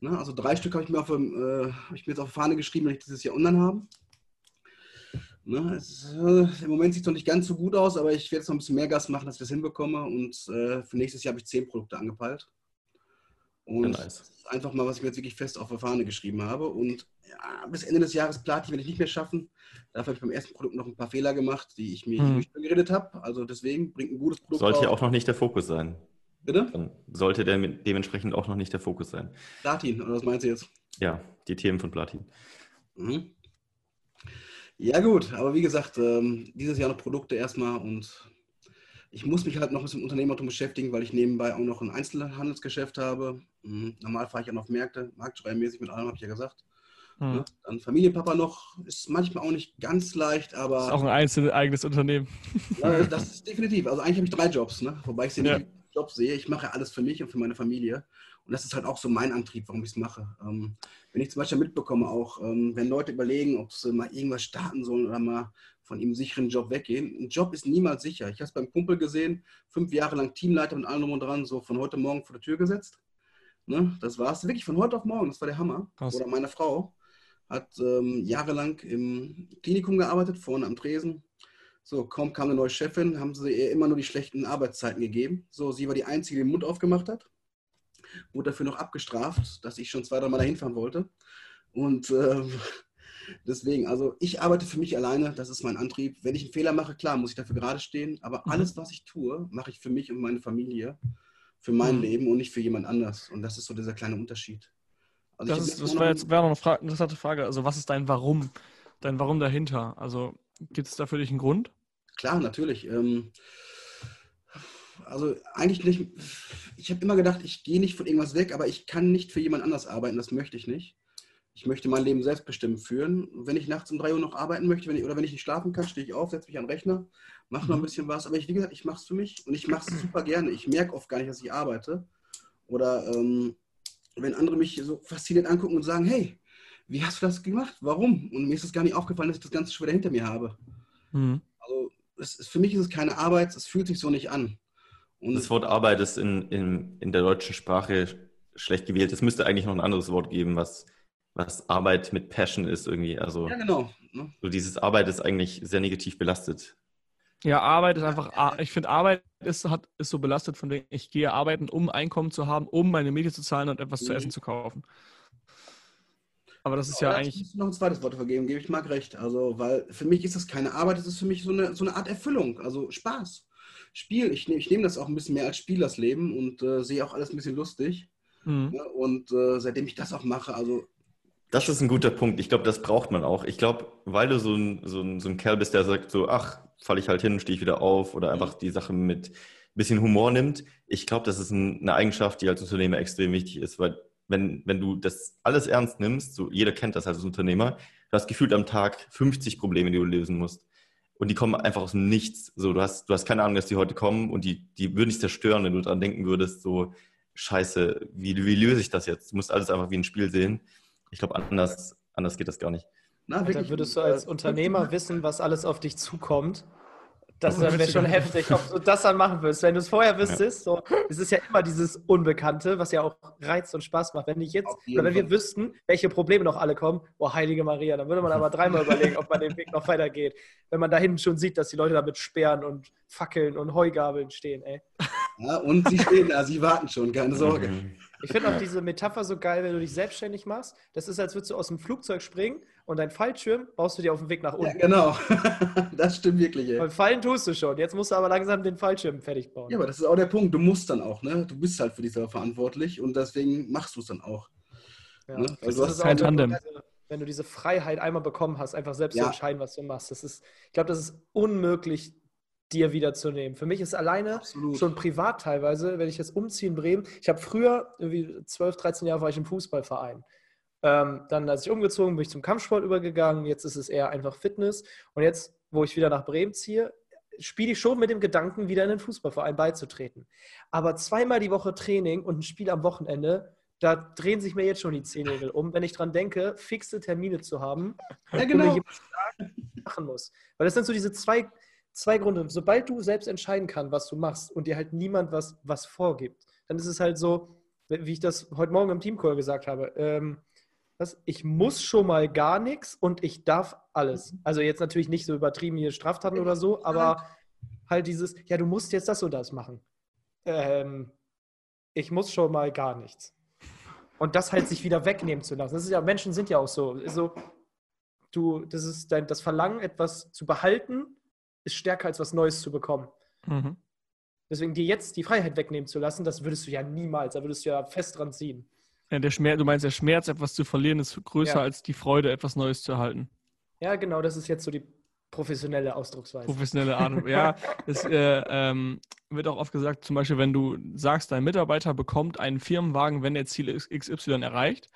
Ne? Also drei Stück habe ich, mir äh, hab ich mir jetzt auf die Fahne geschrieben, wenn ich dieses Jahr online habe. Ne? Es, äh, Im Moment sieht es noch nicht ganz so gut aus, aber ich werde jetzt noch ein bisschen mehr Gas machen, dass ich das hinbekomme. Und äh, für nächstes Jahr habe ich zehn Produkte angepeilt. Und ja, nice. einfach mal, was ich mir jetzt wirklich fest auf der Fahne geschrieben habe. Und ja, bis Ende des Jahres Platin werde ich nicht mehr schaffen. Dafür habe ich beim ersten Produkt noch ein paar Fehler gemacht, die ich mir hm. geredet habe. Also deswegen bringt ein gutes Produkt. Sollte ja auch noch nicht der Fokus sein. Bitte? Dann sollte der dementsprechend auch noch nicht der Fokus sein. Platin, oder was meinst du jetzt? Ja, die Themen von Platin. Mhm. Ja, gut, aber wie gesagt, ähm, dieses Jahr noch Produkte erstmal und ich muss mich halt noch mit dem Unternehmertum beschäftigen, weil ich nebenbei auch noch ein Einzelhandelsgeschäft habe. Mhm. Normal fahre ich ja noch auf Märkte, marktschreibenmäßig mit allem, habe ich ja gesagt. Mhm. Ja, dann Familienpapa noch, ist manchmal auch nicht ganz leicht, aber. Ist auch ein einzelnes eigenes Unternehmen. Ja, das ist definitiv. Also eigentlich habe ich drei Jobs, ne? wobei ich sie ja. nicht Job sehe. Ich mache alles für mich und für meine Familie. Und das ist halt auch so mein Antrieb, warum ich es mache. Ähm, wenn ich zum Beispiel mitbekomme, auch ähm, wenn Leute überlegen, ob sie mal irgendwas starten sollen oder mal von ihrem sicheren Job weggehen. Ein Job ist niemals sicher. Ich habe es beim Kumpel gesehen, fünf Jahre lang Teamleiter und allem und dran, so von heute Morgen vor der Tür gesetzt. Ne? Das war es wirklich von heute auf morgen. Das war der Hammer. Krass. Oder meine Frau hat ähm, jahrelang im Klinikum gearbeitet, vorne am Tresen. So, kaum kam eine neue Chefin, haben sie ihr immer nur die schlechten Arbeitszeiten gegeben. So, sie war die Einzige, die den Mund aufgemacht hat. Wurde dafür noch abgestraft, dass ich schon zwei, drei Mal dahin fahren wollte. Und äh, (laughs) deswegen, also ich arbeite für mich alleine, das ist mein Antrieb. Wenn ich einen Fehler mache, klar, muss ich dafür gerade stehen. Aber mhm. alles, was ich tue, mache ich für mich und meine Familie, für mein mhm. Leben und nicht für jemand anders. Und das ist so dieser kleine Unterschied. Also das, ist, das wäre jetzt wär noch eine Frage, interessante Frage. Also was ist dein Warum? Dein Warum dahinter? Also gibt es da für dich einen Grund? Klar, natürlich. Ähm, also eigentlich nicht. Ich habe immer gedacht, ich gehe nicht von irgendwas weg, aber ich kann nicht für jemand anders arbeiten. Das möchte ich nicht. Ich möchte mein Leben selbstbestimmt führen. Wenn ich nachts um drei Uhr noch arbeiten möchte wenn ich, oder wenn ich nicht schlafen kann, stehe ich auf, setze mich an den Rechner, mache noch ein mhm. bisschen was. Aber ich, wie gesagt, ich mache es für mich und ich mache es (clears throat) super gerne. Ich merke oft gar nicht, dass ich arbeite. Oder ähm, wenn andere mich so fasziniert angucken und sagen, hey, wie hast du das gemacht? Warum? Und mir ist es gar nicht aufgefallen, dass ich das Ganze schon wieder hinter mir habe. Mhm. Also ist, für mich ist es keine Arbeit, es fühlt sich so nicht an. Und das Wort Arbeit ist in, in, in der deutschen Sprache schlecht gewählt. Es müsste eigentlich noch ein anderes Wort geben, was, was Arbeit mit Passion ist irgendwie. Also, ja, genau. Ne? So dieses Arbeit ist eigentlich sehr negativ belastet. Ja, Arbeit ist einfach, ich finde, Arbeit ist, hat, ist so belastet von dem, ich gehe arbeiten, um Einkommen zu haben, um meine Miete zu zahlen und etwas mhm. zu essen zu kaufen. Aber das ist Aber ja eigentlich. Ich muss noch ein zweites Wort vergeben, gebe ich Marc recht. Also, weil für mich ist das keine Arbeit, das ist für mich so eine, so eine Art Erfüllung, also Spaß. Spiel, ich, ich nehme das auch ein bisschen mehr als Spiel, das Leben, und äh, sehe auch alles ein bisschen lustig. Mhm. Ja, und äh, seitdem ich das auch mache, also. Das ist ein guter Punkt. Ich glaube, das braucht man auch. Ich glaube, weil du so ein, so, ein, so ein Kerl bist, der sagt so, ach, falle ich halt hin, stehe ich wieder auf oder einfach die Sache mit ein bisschen Humor nimmt. Ich glaube, das ist ein, eine Eigenschaft, die als Unternehmer extrem wichtig ist, weil wenn, wenn du das alles ernst nimmst, so jeder kennt das als Unternehmer, du hast gefühlt am Tag 50 Probleme, die du lösen musst. Und die kommen einfach aus dem Nichts. So, du hast, du hast keine Ahnung, dass die heute kommen und die, die würden dich zerstören, wenn du daran denken würdest, so, scheiße, wie, wie löse ich das jetzt? Du musst alles einfach wie ein Spiel sehen. Ich glaube, anders, anders geht das gar nicht. Na, wirklich, würdest du als Unternehmer wissen, was alles auf dich zukommt? Das wäre schon heftig, ob du das dann machen willst. Wenn du es vorher wüsstest, ja. so, es ist ja immer dieses Unbekannte, was ja auch reizt und Spaß macht. Wenn ich jetzt, oder wenn wir wüssten, welche Probleme noch alle kommen, oh heilige Maria, dann würde man aber dreimal überlegen, ob man den Weg noch weitergeht. Wenn man da hinten schon sieht, dass die Leute da mit Sperren und Fackeln und Heugabeln stehen, ey. Ja, und sie stehen da, sie warten schon, keine Sorge. Mhm. Ich finde auch diese Metapher so geil, wenn du dich selbstständig machst. Das ist, als würdest du aus dem Flugzeug springen und dein Fallschirm baust du dir auf dem Weg nach unten. Ja, genau. (laughs) das stimmt wirklich. Ey. Weil fallen tust du schon. Jetzt musst du aber langsam den Fallschirm fertig bauen. Ja, aber das ist auch der Punkt. Du musst dann auch, ne? Du bist halt für dich selber verantwortlich und deswegen machst du es dann auch. Ja. Ne? Also das ist kein Tandem. Wenn du diese Freiheit einmal bekommen hast, einfach selbst ja. zu entscheiden, was du machst. Das ist, ich glaube, das ist unmöglich dir wiederzunehmen. Für mich ist alleine Absolut. schon privat teilweise, wenn ich jetzt umziehe in Bremen, ich habe früher, irgendwie 12, 13 Jahre war ich im Fußballverein. Ähm, dann, als ich umgezogen bin, ich zum Kampfsport übergegangen. Jetzt ist es eher einfach Fitness. Und jetzt, wo ich wieder nach Bremen ziehe, spiele ich schon mit dem Gedanken, wieder in den Fußballverein beizutreten. Aber zweimal die Woche Training und ein Spiel am Wochenende, da drehen sich mir jetzt schon die Zehennägel um, wenn ich dran denke, fixe Termine zu haben, ja, genau. wo machen muss. Weil das sind so diese zwei, zwei Gründe. Sobald du selbst entscheiden kannst, was du machst und dir halt niemand was, was vorgibt, dann ist es halt so, wie ich das heute Morgen im Teamcall gesagt habe, ähm, was, ich muss schon mal gar nichts und ich darf alles. Also jetzt natürlich nicht so übertrieben hier Straftaten oder so, aber halt dieses, ja, du musst jetzt das und das machen. Ähm, ich muss schon mal gar nichts. Und das halt sich wieder wegnehmen zu lassen. Das ist ja, Menschen sind ja auch so. so du, das ist dein, das Verlangen, etwas zu behalten, ist stärker als was Neues zu bekommen. Mhm. Deswegen dir jetzt die Freiheit wegnehmen zu lassen, das würdest du ja niemals, da würdest du ja fest dran ziehen. Ja, der Schmerz, du meinst, der Schmerz, etwas zu verlieren, ist größer ja. als die Freude, etwas Neues zu erhalten. Ja, genau, das ist jetzt so die professionelle Ausdrucksweise. Professionelle Art. (laughs) ja, es äh, ähm, wird auch oft gesagt, zum Beispiel, wenn du sagst, dein Mitarbeiter bekommt einen Firmenwagen, wenn er Ziel XY erreicht,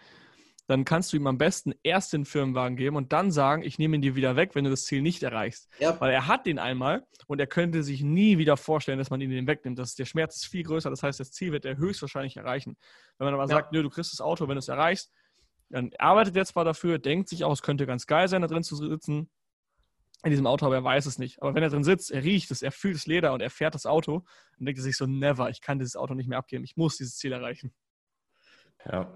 dann kannst du ihm am besten erst den Firmenwagen geben und dann sagen, ich nehme ihn dir wieder weg, wenn du das Ziel nicht erreichst. Ja. Weil er hat den einmal und er könnte sich nie wieder vorstellen, dass man ihn den wegnimmt. Das, der Schmerz ist viel größer, das heißt, das Ziel wird er höchstwahrscheinlich erreichen. Wenn man aber ja. sagt, nö, du kriegst das Auto, wenn du es erreichst, dann arbeitet er zwar dafür, denkt sich auch, es könnte ganz geil sein, da drin zu sitzen, in diesem Auto, aber er weiß es nicht. Aber wenn er drin sitzt, er riecht es, er fühlt das Leder und er fährt das Auto, dann denkt er sich so, never, ich kann dieses Auto nicht mehr abgeben, ich muss dieses Ziel erreichen. Ja,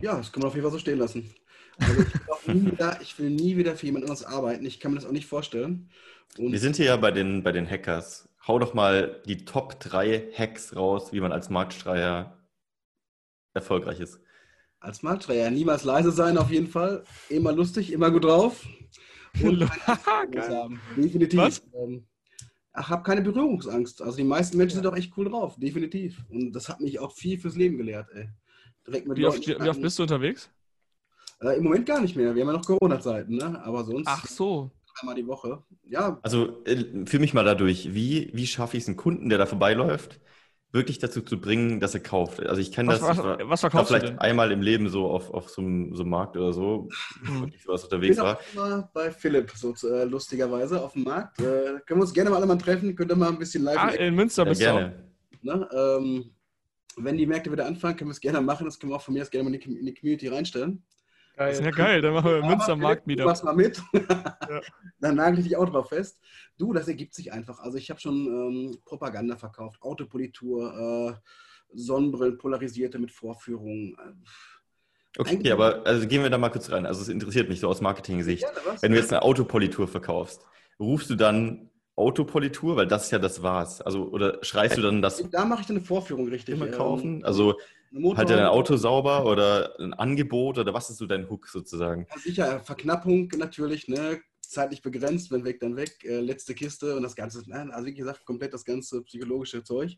ja, das kann man auf jeden Fall so stehen lassen. Also ich, will (laughs) wieder, ich, will nie wieder für jemand anderes arbeiten. Ich kann mir das auch nicht vorstellen. Und Wir sind hier ja bei den, bei den Hackers. Hau doch mal die Top 3 Hacks raus, wie man als Marktstreier erfolgreich ist. Als Marktstreier niemals leise sein, auf jeden Fall. Immer lustig, immer gut drauf. Und (laughs) haben. Definitiv. Was? Ähm, ach, hab keine Berührungsangst. Also die meisten Menschen ja. sind doch echt cool drauf, definitiv. Und das hat mich auch viel fürs Leben gelehrt, ey direkt mit wie, oft, wie oft bist du unterwegs? Äh, Im Moment gar nicht mehr. Wir haben ja noch Corona-Zeiten, ne? Aber sonst. Ach so. Einmal die Woche. Ja. Also äh, fühl mich mal dadurch. Wie, wie schaffe ich es einen Kunden, der da vorbeiläuft, wirklich dazu zu bringen, dass er kauft? Also ich kann das was, was verkaufst vielleicht du denn? einmal im Leben so auf, auf so, einem, so einem Markt oder so, hm. ich sowas unterwegs ich bin war. Immer bei Philipp, so äh, lustigerweise, auf dem Markt. Äh, können wir uns gerne mal alle mal treffen, könnt ihr mal ein bisschen live. Ah, in Münster ja, bist gerne. du auch. Ne? Ähm, wenn die Märkte wieder anfangen, können wir es gerne machen. Das können wir auch von mir aus gerne mal in die Community reinstellen. Geil. Das ist ja geil, dann machen wir Münster Markt wieder. Du machst mal mit. (laughs) ja. Dann nagel ich dich auch drauf fest. Du, das ergibt sich einfach. Also ich habe schon ähm, Propaganda verkauft, Autopolitur, äh, Sonnenbrillen, polarisierte mit Vorführungen. Äh, okay, Eigentlich aber also gehen wir da mal kurz rein. Also es interessiert mich so aus Marketing-Sicht. Wenn du jetzt eine Autopolitur verkaufst, rufst du dann Autopolitur, weil das ist ja das war's. Also, oder schreist du dann das. Da mache ich dann eine Vorführung richtig. Immer kaufen? Also, halt dein Auto sauber oder ein Angebot oder was ist so dein Hook sozusagen? Ja, sicher, Verknappung natürlich, ne? Zeitlich begrenzt, wenn weg, dann weg, äh, letzte Kiste und das Ganze. Also, wie gesagt, komplett das ganze psychologische Zeug.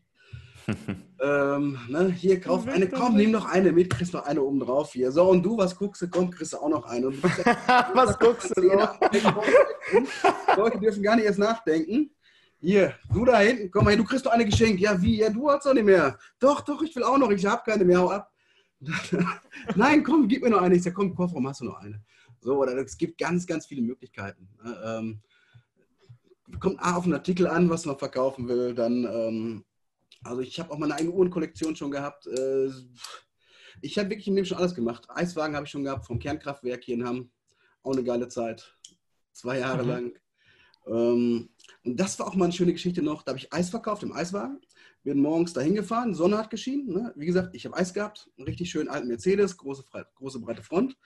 (laughs) ähm, ne, hier, kauf eine, komm, nimm noch eine mit, kriegst noch eine oben drauf hier. So, und du, was guckst du? Komm, kriegst du auch noch eine. Und (laughs) was guckst du? (laughs) Leute dürfen gar nicht erst nachdenken. Hier, du da hinten, komm mal hier, du kriegst doch eine geschenkt. Ja, wie? Ja, du hast doch nicht mehr. Doch, doch, ich will auch noch. Ich habe keine mehr. Hau ab. Nein, komm, gib mir noch eine. Ich sage, komm, Kofferraum hast du noch eine. So, oder es gibt ganz, ganz viele Möglichkeiten. Ne, ähm, kommt A auf einen Artikel an, was man verkaufen will, dann ähm, also ich habe auch meine eigene Uhrenkollektion schon gehabt. Äh, ich habe wirklich im Leben schon alles gemacht. Eiswagen habe ich schon gehabt vom Kernkraftwerk hier in Hamm. Auch eine geile Zeit. Zwei Jahre mhm. lang. Ähm, und das war auch mal eine schöne Geschichte noch. Da habe ich Eis verkauft im Eiswagen. Bin morgens dahin gefahren, Sonne hat geschienen. Ne? Wie gesagt, ich habe Eis gehabt. Einen richtig schönen alten Mercedes, große, große breite Front.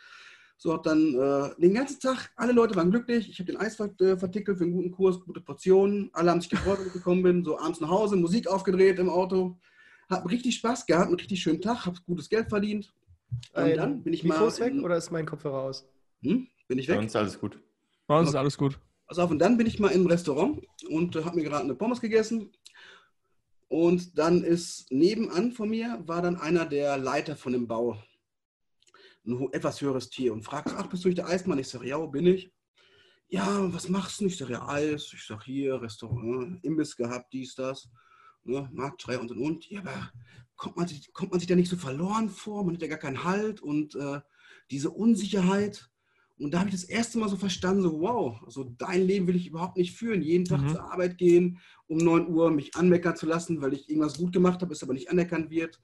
So hat dann äh, den ganzen Tag, alle Leute waren glücklich. Ich habe den Eis äh, vertickelt für einen guten Kurs, gute Portionen. Alle haben sich gefreut, (laughs) wenn ich gekommen bin. So abends nach Hause, Musik aufgedreht im Auto. Hab richtig Spaß gehabt, einen richtig schönen Tag, habe gutes Geld verdient. Und ähm, dann bin ich mal. Ist weg oder ist mein Kopfhörer aus? Hm? Bin ich weg? Bei uns ist alles gut. Bei uns ist alles gut. Pass auf, und dann bin ich mal im Restaurant und äh, habe mir gerade eine Pommes gegessen. Und dann ist nebenan von mir war dann einer der Leiter von dem Bau ein etwas höheres Tier und fragst, ach, bist du der Eismann? Ich sage, ja, bin ich. Ja, was machst du? Ich sage, ja, Eis. Ich sage, hier, Restaurant, Imbiss gehabt, dies, das. Ne, Marktschrei und und und. Ja, aber kommt man, sich, kommt man sich da nicht so verloren vor? Man hat ja gar keinen Halt und äh, diese Unsicherheit. Und da habe ich das erste Mal so verstanden, so wow, so dein Leben will ich überhaupt nicht führen. Jeden Tag mhm. zur Arbeit gehen, um 9 Uhr mich anmeckern zu lassen, weil ich irgendwas gut gemacht habe, es aber nicht anerkannt wird.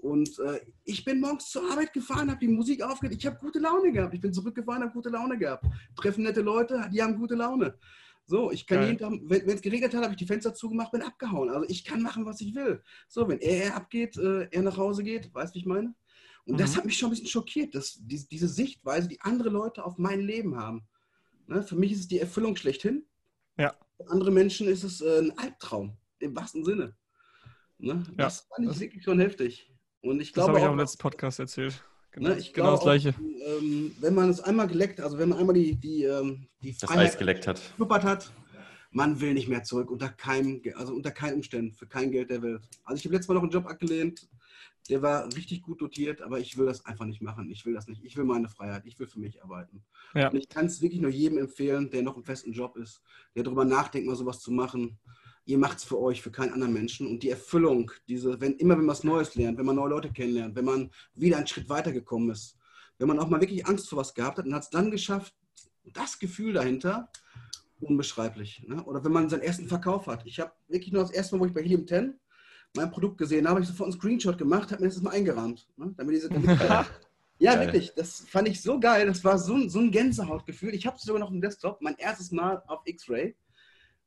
Und äh, ich bin morgens zur Arbeit gefahren, habe die Musik aufgehört, ich habe gute Laune gehabt. Ich bin zurückgefahren, habe gute Laune gehabt. Treffen nette Leute, die haben gute Laune. So, ich kann Geil. jeden Tag, wenn es geregnet hat, habe ich die Fenster zugemacht, bin abgehauen. Also ich kann machen, was ich will. So, wenn er, abgeht, äh, er nach Hause geht, weißt du, wie ich meine? Und mhm. das hat mich schon ein bisschen schockiert, dass die, diese Sichtweise, die andere Leute auf mein Leben haben. Ne? Für mich ist es die Erfüllung schlechthin. Ja. Für andere Menschen ist es äh, ein Albtraum, im wahrsten Sinne. Ne? Das ja, fand ich das wirklich schon heftig. Und ich glaube das habe ich auch im letzten Podcast erzählt. Genau, ne, ich genau das Gleiche. Auch, ähm, wenn man es einmal geleckt, also wenn man einmal die, die, ähm, die Freiheit das Eis geleckt hat, hat, man will nicht mehr zurück unter keinem, also unter keinen Umständen, für kein Geld der Welt. Also ich habe letztes Mal noch einen Job abgelehnt, der war richtig gut dotiert, aber ich will das einfach nicht machen. Ich will das nicht. Ich will meine Freiheit. Ich will für mich arbeiten. Ja. Und ich kann es wirklich nur jedem empfehlen, der noch im festen Job ist, der darüber nachdenkt, mal sowas zu machen. Ihr macht es für euch, für keinen anderen Menschen. Und die Erfüllung, diese, wenn immer wenn man was Neues lernt, wenn man neue Leute kennenlernt, wenn man wieder einen Schritt weitergekommen ist, wenn man auch mal wirklich Angst vor was gehabt hat und hat es dann geschafft, das Gefühl dahinter, unbeschreiblich. Ne? Oder wenn man seinen ersten Verkauf hat. Ich habe wirklich nur das erste Mal, wo ich bei Helium 10 mein Produkt gesehen habe, ich sofort einen Screenshot gemacht, habe mir das mal eingerahmt. Ne? Damit diese, damit (laughs) ja, geil. wirklich, das fand ich so geil. Das war so, so ein Gänsehautgefühl. Ich habe es sogar noch im Desktop, mein erstes Mal auf X-Ray.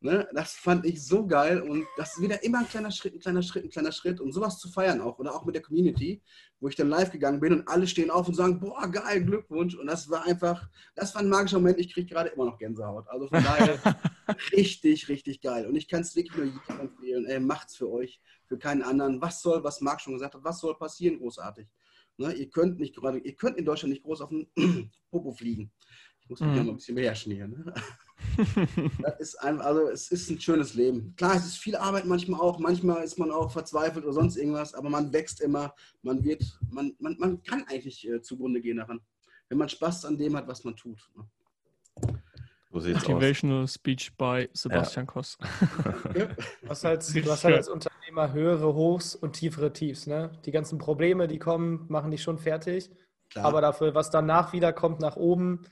Ne? Das fand ich so geil und das ist wieder immer ein kleiner Schritt, ein kleiner Schritt, ein kleiner Schritt und sowas zu feiern auch oder auch mit der Community, wo ich dann live gegangen bin und alle stehen auf und sagen, boah, geil, Glückwunsch und das war einfach, das war ein magischer Moment, ich kriege gerade immer noch Gänsehaut. Also von daher (laughs) richtig, richtig geil und ich kann es wirklich nur jedem empfehlen, ey, macht's für euch, für keinen anderen. Was soll, was Marc schon gesagt hat, was soll passieren großartig? Ne? Ihr könnt nicht gerade, ihr könnt in Deutschland nicht groß auf den (clears throat) Popo fliegen. Ich muss mich mhm. ja mal ein bisschen mehr schnieren. Ne? (laughs) das ist einfach, also es ist ein schönes Leben. Klar, es ist viel Arbeit manchmal auch, manchmal ist man auch verzweifelt oder sonst irgendwas, aber man wächst immer, man wird, man, man, man kann eigentlich äh, zugrunde gehen daran, wenn man Spaß an dem hat, was man tut. Ne? So Motivational aus. Speech by Sebastian ja. Koss. (laughs) was halt, du hast halt als Unternehmer höhere Hochs und tiefere Tiefs. Ne? Die ganzen Probleme, die kommen, machen dich schon fertig. Klar. Aber dafür, was danach wieder kommt nach oben,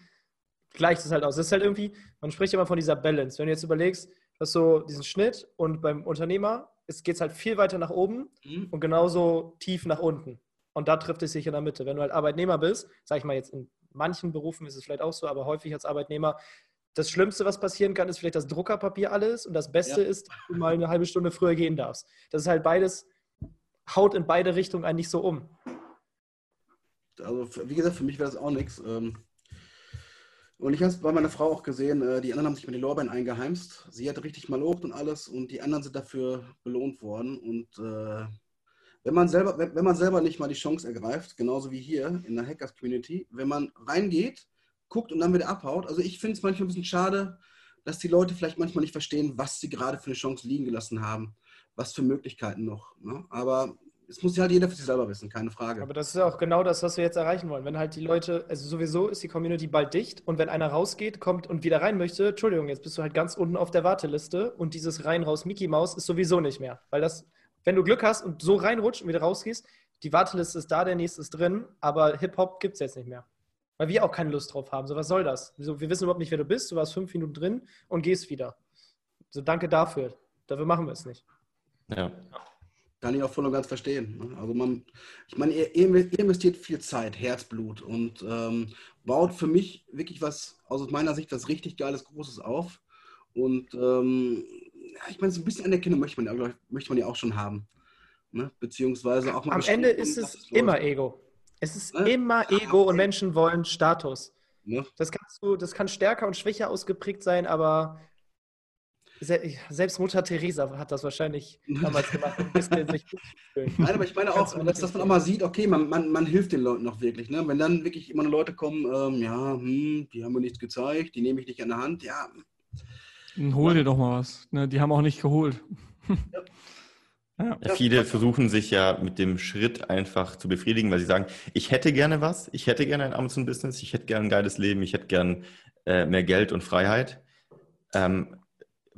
gleicht es halt aus. Es ist halt irgendwie, man spricht immer von dieser Balance. Wenn du jetzt überlegst, dass so diesen Schnitt und beim Unternehmer geht es halt viel weiter nach oben mhm. und genauso tief nach unten. Und da trifft es sich in der Mitte. Wenn du halt Arbeitnehmer bist, sag ich mal jetzt in manchen Berufen ist es vielleicht auch so, aber häufig als Arbeitnehmer, das Schlimmste, was passieren kann, ist vielleicht das Druckerpapier alles und das Beste ja. ist, dass du mal eine halbe Stunde früher gehen darfst. Das ist halt beides, haut in beide Richtungen eigentlich so um. Also, wie gesagt, für mich wäre das auch nichts. Ähm, und ich habe es bei meiner Frau auch gesehen, äh, die anderen haben sich mit den Lorbeeren eingeheimst. Sie hatte richtig mal und alles und die anderen sind dafür belohnt worden. Und äh, wenn man selber, wenn, man selber nicht mal die Chance ergreift, genauso wie hier in der Hackers Community, wenn man reingeht, guckt und dann wieder abhaut. Also ich finde es manchmal ein bisschen schade, dass die Leute vielleicht manchmal nicht verstehen, was sie gerade für eine Chance liegen gelassen haben, was für Möglichkeiten noch. Ne? Aber es muss ja halt jeder für sich selber wissen, keine Frage. Aber das ist ja auch genau das, was wir jetzt erreichen wollen. Wenn halt die Leute, also sowieso ist die Community bald dicht und wenn einer rausgeht, kommt und wieder rein möchte, Entschuldigung, jetzt bist du halt ganz unten auf der Warteliste und dieses rein raus Mickey Maus ist sowieso nicht mehr. Weil das, wenn du Glück hast und so reinrutscht und wieder rausgehst, die Warteliste ist da, der nächste ist drin, aber Hip-Hop gibt es jetzt nicht mehr. Weil wir auch keine Lust drauf haben. So, was soll das? wir wissen überhaupt nicht, wer du bist, du warst fünf Minuten drin und gehst wieder. So, danke dafür. Dafür machen wir es nicht. Ja. Kann ich auch voll und ganz verstehen. Ne? Also man, ich meine, ihr, ihr investiert viel Zeit, Herzblut und ähm, baut für mich wirklich was, aus meiner Sicht, was richtig Geiles, Großes auf. Und ähm, ich meine, so ein bisschen Anerkennung möchte man ja, möchte man ja auch schon haben. Ne? Beziehungsweise auch mal. Am Ende ist es immer Ego. Es ist ne? immer Ego und Menschen wollen Status. Ne? Das, kannst du, das kann stärker und schwächer ausgeprägt sein, aber selbst Mutter Teresa hat das wahrscheinlich damals gemacht, um sich Nein, aber ich meine auch, dass, dass, man auch mal sieht, okay, man, man, man hilft den Leuten noch wirklich. Ne? Wenn dann wirklich immer Leute kommen, ähm, ja, hm, die haben mir nichts gezeigt, die nehme ich nicht an der Hand, ja. Dann hol dir doch mal was. Ne? Die haben auch nicht geholt. (laughs) Ja. Ja. Viele versuchen sich ja mit dem Schritt einfach zu befriedigen, weil sie sagen, ich hätte gerne was, ich hätte gerne ein Amazon-Business, ich hätte gerne ein geiles Leben, ich hätte gerne äh, mehr Geld und Freiheit. Ähm,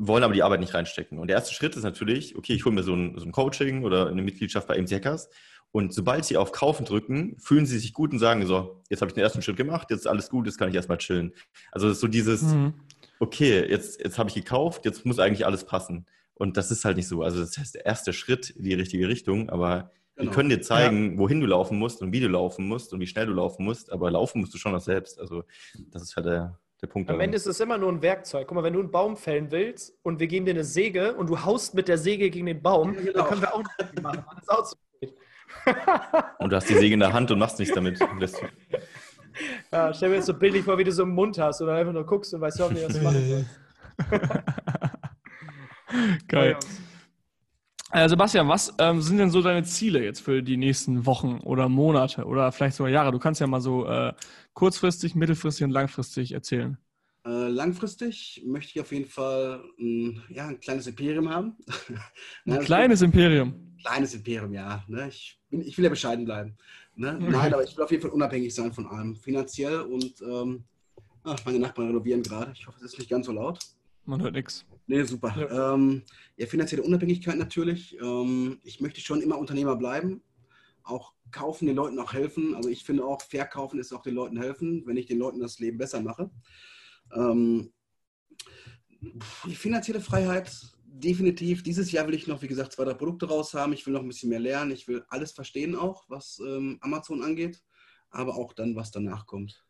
wollen aber die Arbeit nicht reinstecken. Und der erste Schritt ist natürlich, okay, ich hole mir so ein, so ein Coaching oder eine Mitgliedschaft bei MC Hackers Und sobald sie auf Kaufen drücken, fühlen sie sich gut und sagen so, jetzt habe ich den ersten Schritt gemacht, jetzt ist alles gut, jetzt kann ich erstmal chillen. Also so dieses, mhm. okay, jetzt, jetzt habe ich gekauft, jetzt muss eigentlich alles passen. Und das ist halt nicht so. Also das heißt, der erste Schritt in die richtige Richtung, aber genau. wir können dir zeigen, ja. wohin du laufen musst und wie du laufen musst und wie schnell du laufen musst, aber laufen musst du schon noch selbst. Also das ist halt der, der Punkt. Am daran. Ende ist es immer nur ein Werkzeug. Guck mal, wenn du einen Baum fällen willst und wir geben dir eine Säge und du haust mit der Säge gegen den Baum, ja, genau. dann können wir auch nicht machen. Das ist auch so und du hast die Säge in der Hand und machst nichts damit. (laughs) Ja, stell mir jetzt so bildlich vor, wie du so im Mund hast oder einfach nur guckst und weißt auch nicht, was du machen sollst. (laughs) Geil. Äh, Sebastian, was ähm, sind denn so deine Ziele jetzt für die nächsten Wochen oder Monate oder vielleicht sogar Jahre? Du kannst ja mal so äh, kurzfristig, mittelfristig und langfristig erzählen. Äh, langfristig möchte ich auf jeden Fall ein, ja, ein kleines Imperium haben. (laughs) ein kleines Imperium? Kleines Imperium, ja. Ne? Ich, bin, ich will ja bescheiden bleiben. Ne? Nein, aber ich will auf jeden Fall unabhängig sein von allem. Finanziell und ähm, ach, meine Nachbarn renovieren gerade. Ich hoffe, es ist nicht ganz so laut. Man hört nichts. Nee, super. Ja. Ähm, ja, finanzielle Unabhängigkeit natürlich. Ähm, ich möchte schon immer Unternehmer bleiben. Auch kaufen, den Leuten auch helfen. Also ich finde auch, verkaufen ist auch den Leuten helfen, wenn ich den Leuten das Leben besser mache. Ähm, die finanzielle Freiheit, definitiv. Dieses Jahr will ich noch, wie gesagt, zwei, drei Produkte raus haben. Ich will noch ein bisschen mehr lernen. Ich will alles verstehen auch, was ähm, Amazon angeht, aber auch dann, was danach kommt.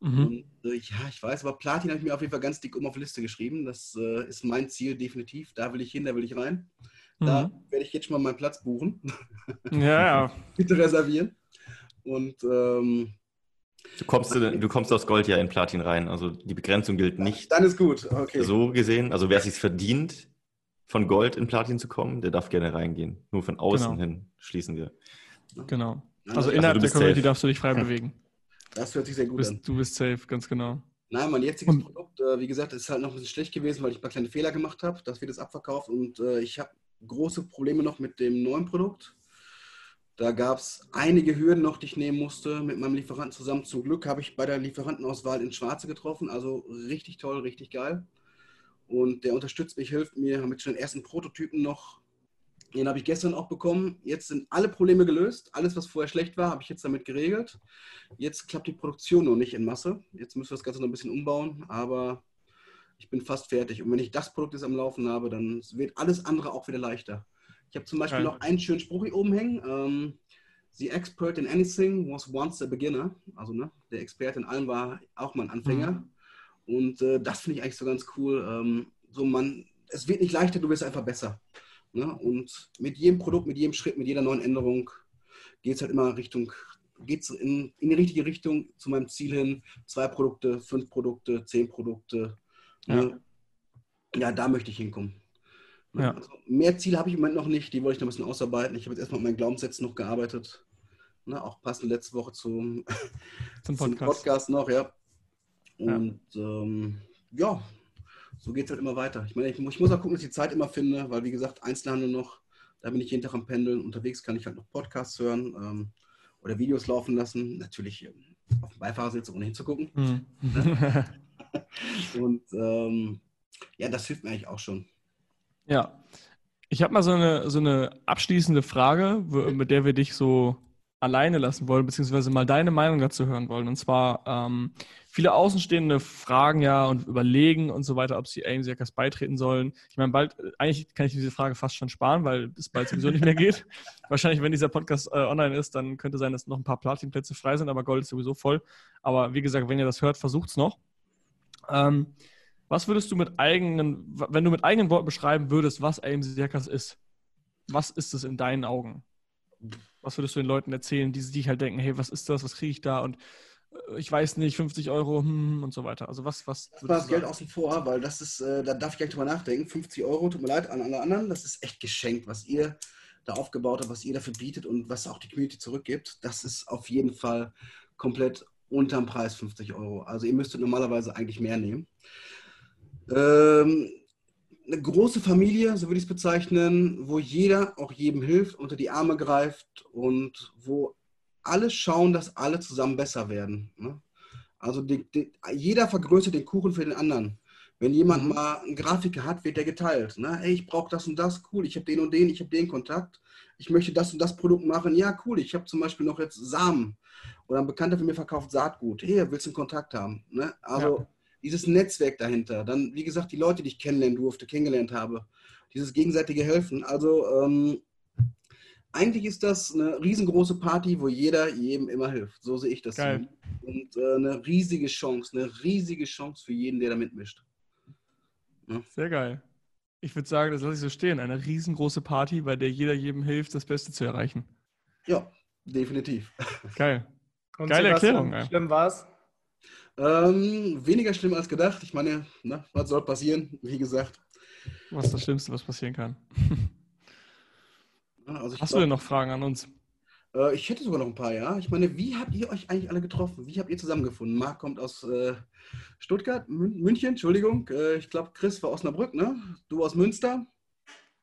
Mhm. Und, äh, ja, ich weiß, aber Platin habe ich mir auf jeden Fall ganz dick um auf die Liste geschrieben. Das äh, ist mein Ziel definitiv. Da will ich hin, da will ich rein. Da mhm. werde ich jetzt schon mal meinen Platz buchen. Ja, ja. (laughs) Bitte reservieren. Und ähm, Du kommst, du kommst aus Gold ja in Platin rein, also die Begrenzung gilt nicht. Dann ist gut, okay. So gesehen, also wer sich verdient, von Gold in Platin zu kommen, der darf gerne reingehen. Nur von außen genau. hin schließen wir. Genau. Also, also innerhalb der Community safe. darfst du dich frei bewegen. Das hört sich sehr gut du bist, an. Du bist safe, ganz genau. Nein, mein jetziges und, Produkt, äh, wie gesagt, ist halt noch ein bisschen schlecht gewesen, weil ich ein paar kleine Fehler gemacht habe. Das wird jetzt abverkauft und äh, ich habe große Probleme noch mit dem neuen Produkt. Da gab es einige Hürden noch, die ich nehmen musste mit meinem Lieferanten zusammen. Zum Glück habe ich bei der Lieferantenauswahl in Schwarze getroffen. Also richtig toll, richtig geil. Und der unterstützt mich, hilft mir, haben jetzt schon den ersten Prototypen noch. Den habe ich gestern auch bekommen. Jetzt sind alle Probleme gelöst. Alles, was vorher schlecht war, habe ich jetzt damit geregelt. Jetzt klappt die Produktion noch nicht in Masse. Jetzt müssen wir das Ganze noch ein bisschen umbauen. Aber ich bin fast fertig. Und wenn ich das Produkt jetzt am Laufen habe, dann wird alles andere auch wieder leichter. Ich habe zum Beispiel ja. noch einen schönen Spruch hier oben hängen. Ähm, The expert in anything was once a beginner. Also ne, der Experte in allem war auch mal ein Anfänger. Mhm. Und äh, das finde ich eigentlich so ganz cool. Ähm, so man, es wird nicht leichter, du wirst einfach besser. Ne? Und mit jedem Produkt, mit jedem Schritt, mit jeder neuen Änderung geht es halt immer Richtung, geht in, in die richtige Richtung zu meinem Ziel hin. Zwei Produkte, fünf Produkte, zehn Produkte. Ja, ja da möchte ich hinkommen. Ja. Also mehr Ziele habe ich im Moment noch nicht, die wollte ich noch ein bisschen ausarbeiten. Ich habe jetzt erstmal mit meinen Glaubenssätzen noch gearbeitet. Ne, auch passend letzte Woche zum, (laughs) zum, Podcast. zum Podcast. noch, ja. Und ja, ähm, ja so geht es halt immer weiter. Ich meine, ich, ich muss auch gucken, dass ich die Zeit immer finde, weil wie gesagt, Einzelhandel noch, da bin ich jeden Tag am Pendeln. Unterwegs kann ich halt noch Podcasts hören ähm, oder Videos laufen lassen. Natürlich ähm, auf dem Beifahrersitz, ohne hinzugucken. Mhm. Ne? (laughs) (laughs) Und ähm, ja, das hilft mir eigentlich auch schon. Ja. Ich habe mal so eine, so eine abschließende Frage, mit der wir dich so alleine lassen wollen, beziehungsweise mal deine Meinung dazu hören wollen. Und zwar, ähm, viele Außenstehende fragen ja und überlegen und so weiter, ob sie AIM Circus beitreten sollen. Ich meine, bald, eigentlich kann ich diese Frage fast schon sparen, weil es bald sowieso nicht mehr geht. (laughs) Wahrscheinlich, wenn dieser Podcast äh, online ist, dann könnte sein, dass noch ein paar Platinplätze frei sind, aber Gold ist sowieso voll. Aber wie gesagt, wenn ihr das hört, versucht es noch. Ähm, was würdest du mit eigenen, wenn du mit eigenen Worten beschreiben würdest, was AMC Circus ist? Was ist es in deinen Augen? Was würdest du den Leuten erzählen, die sich halt denken, hey, was ist das, was kriege ich da und äh, ich weiß nicht, 50 Euro hm, und so weiter. Also was, was. Das war das Geld außen vor, weil das ist, äh, da darf ich gleich drüber nachdenken. 50 Euro, tut mir leid an alle anderen, das ist echt geschenkt, was ihr da aufgebaut habt, was ihr dafür bietet und was auch die Community zurückgibt. Das ist auf jeden Fall komplett unterm Preis 50 Euro. Also ihr müsstet normalerweise eigentlich mehr nehmen. Ähm, eine große Familie, so würde ich es bezeichnen, wo jeder auch jedem hilft, unter die Arme greift und wo alle schauen, dass alle zusammen besser werden. Ne? Also die, die, jeder vergrößert den Kuchen für den anderen. Wenn jemand mhm. mal einen Grafiker hat, wird der geteilt. Ne? Ey, ich brauche das und das, cool, ich habe den und den, ich habe den Kontakt. Ich möchte das und das Produkt machen. Ja, cool, ich habe zum Beispiel noch jetzt Samen. Oder ein Bekannter von mir verkauft Saatgut. Hey, willst du einen Kontakt haben? Ne? Also ja. dieses Netzwerk dahinter. Dann, wie gesagt, die Leute, die ich kennenlernen durfte, kennengelernt habe. Dieses gegenseitige Helfen. Also ähm, eigentlich ist das eine riesengroße Party, wo jeder jedem immer hilft. So sehe ich das. Geil. Und äh, eine riesige Chance, eine riesige Chance für jeden, der da mitmischt. Ja. Sehr geil. Ich würde sagen, das lasse ich so stehen. Eine riesengroße Party, bei der jeder jedem hilft, das Beste zu erreichen. Ja, definitiv. (laughs) Geil. Und Geile Erklärung. Wie schlimm war es? Ähm, weniger schlimm als gedacht. Ich meine, na, was soll passieren? Wie gesagt. Was ist das Schlimmste, was passieren kann? Also Hast glaub, du denn noch Fragen an uns? Äh, ich hätte sogar noch ein paar, ja. Ich meine, wie habt ihr euch eigentlich alle getroffen? Wie habt ihr zusammengefunden? Marc kommt aus äh, Stuttgart, Mün München, Entschuldigung. Äh, ich glaube, Chris war Osnabrück, ne? Du aus Münster.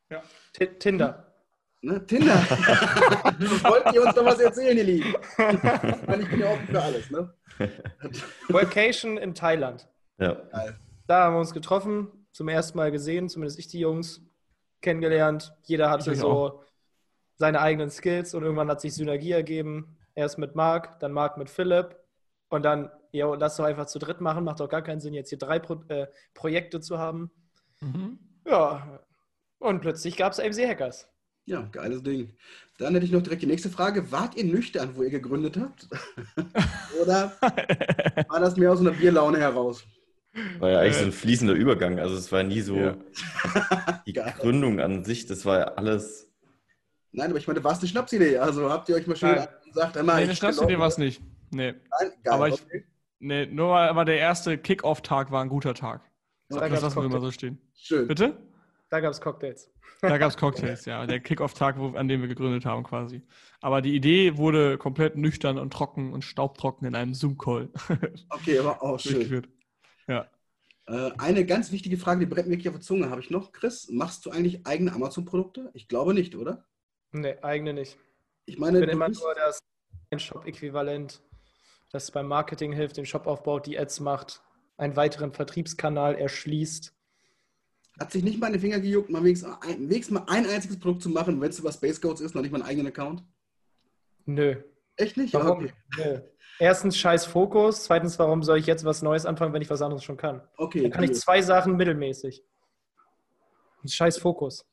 Ja. T Tinder. Ne? Tinder. (laughs) Wollt ihr uns noch was erzählen, ihr Lieben? ich bin ja offen für alles, ne? Vacation in Thailand. Ja. Da haben wir uns getroffen, zum ersten Mal gesehen, zumindest ich die Jungs kennengelernt. Jeder hatte so auch seine eigenen Skills und irgendwann hat sich Synergie ergeben. Erst mit Marc, dann Marc mit Philipp und dann, ja, lass doch einfach zu dritt machen. Macht doch gar keinen Sinn, jetzt hier drei Pro äh, Projekte zu haben. Mhm. Ja, und plötzlich gab es AMC Hackers. Ja, geiles Ding. Dann hätte ich noch direkt die nächste Frage. Wart ihr nüchtern, wo ihr gegründet habt? (laughs) Oder war das mehr aus einer Bierlaune heraus? War ja eigentlich so ein fließender Übergang. Also es war nie so ja. (laughs) die Gründung an sich, das war ja alles Nein, aber ich meine, war es eine Schnapsidee? Also habt ihr euch mal schön gesagt, einmal. Nee, eine Schnapsidee war es nicht. Nee. Nein, geil, aber ich, okay. nee, nur aber der erste Kick-Off-Tag war ein guter Tag. Da das lassen wir mal so stehen. Schön. Bitte? Da gab es Cocktails. Da gab es Cocktails, ja. Der Kick-Off-Tag, an dem wir gegründet haben, quasi. Aber die Idee wurde komplett nüchtern und trocken und staubtrocken in einem Zoom-Call. (laughs) Okay, aber auch schön. Ja. Äh, eine ganz wichtige Frage, die brennt mir wirklich auf der Zunge, habe ich noch. Chris, machst du eigentlich eigene Amazon-Produkte? Ich glaube nicht, oder? Nee, eigene nicht. Ich meine, ich bin immer nur das Shop-Äquivalent, das beim Marketing hilft, den Shop aufbaut, die Ads macht, einen weiteren Vertriebskanal erschließt. Hat sich nicht mal in den Finger gejuckt, mal wenigstens ein, wenigstens mal ein einziges Produkt zu machen, wenn es über Space Codes ist, noch nicht mal einen eigenen Account? Nö. Echt nicht? Warum? Okay. Nö. Erstens scheiß Fokus, zweitens, warum soll ich jetzt was Neues anfangen, wenn ich was anderes schon kann? Okay. Dann kann cool. ich zwei Sachen mittelmäßig. Scheiß Fokus.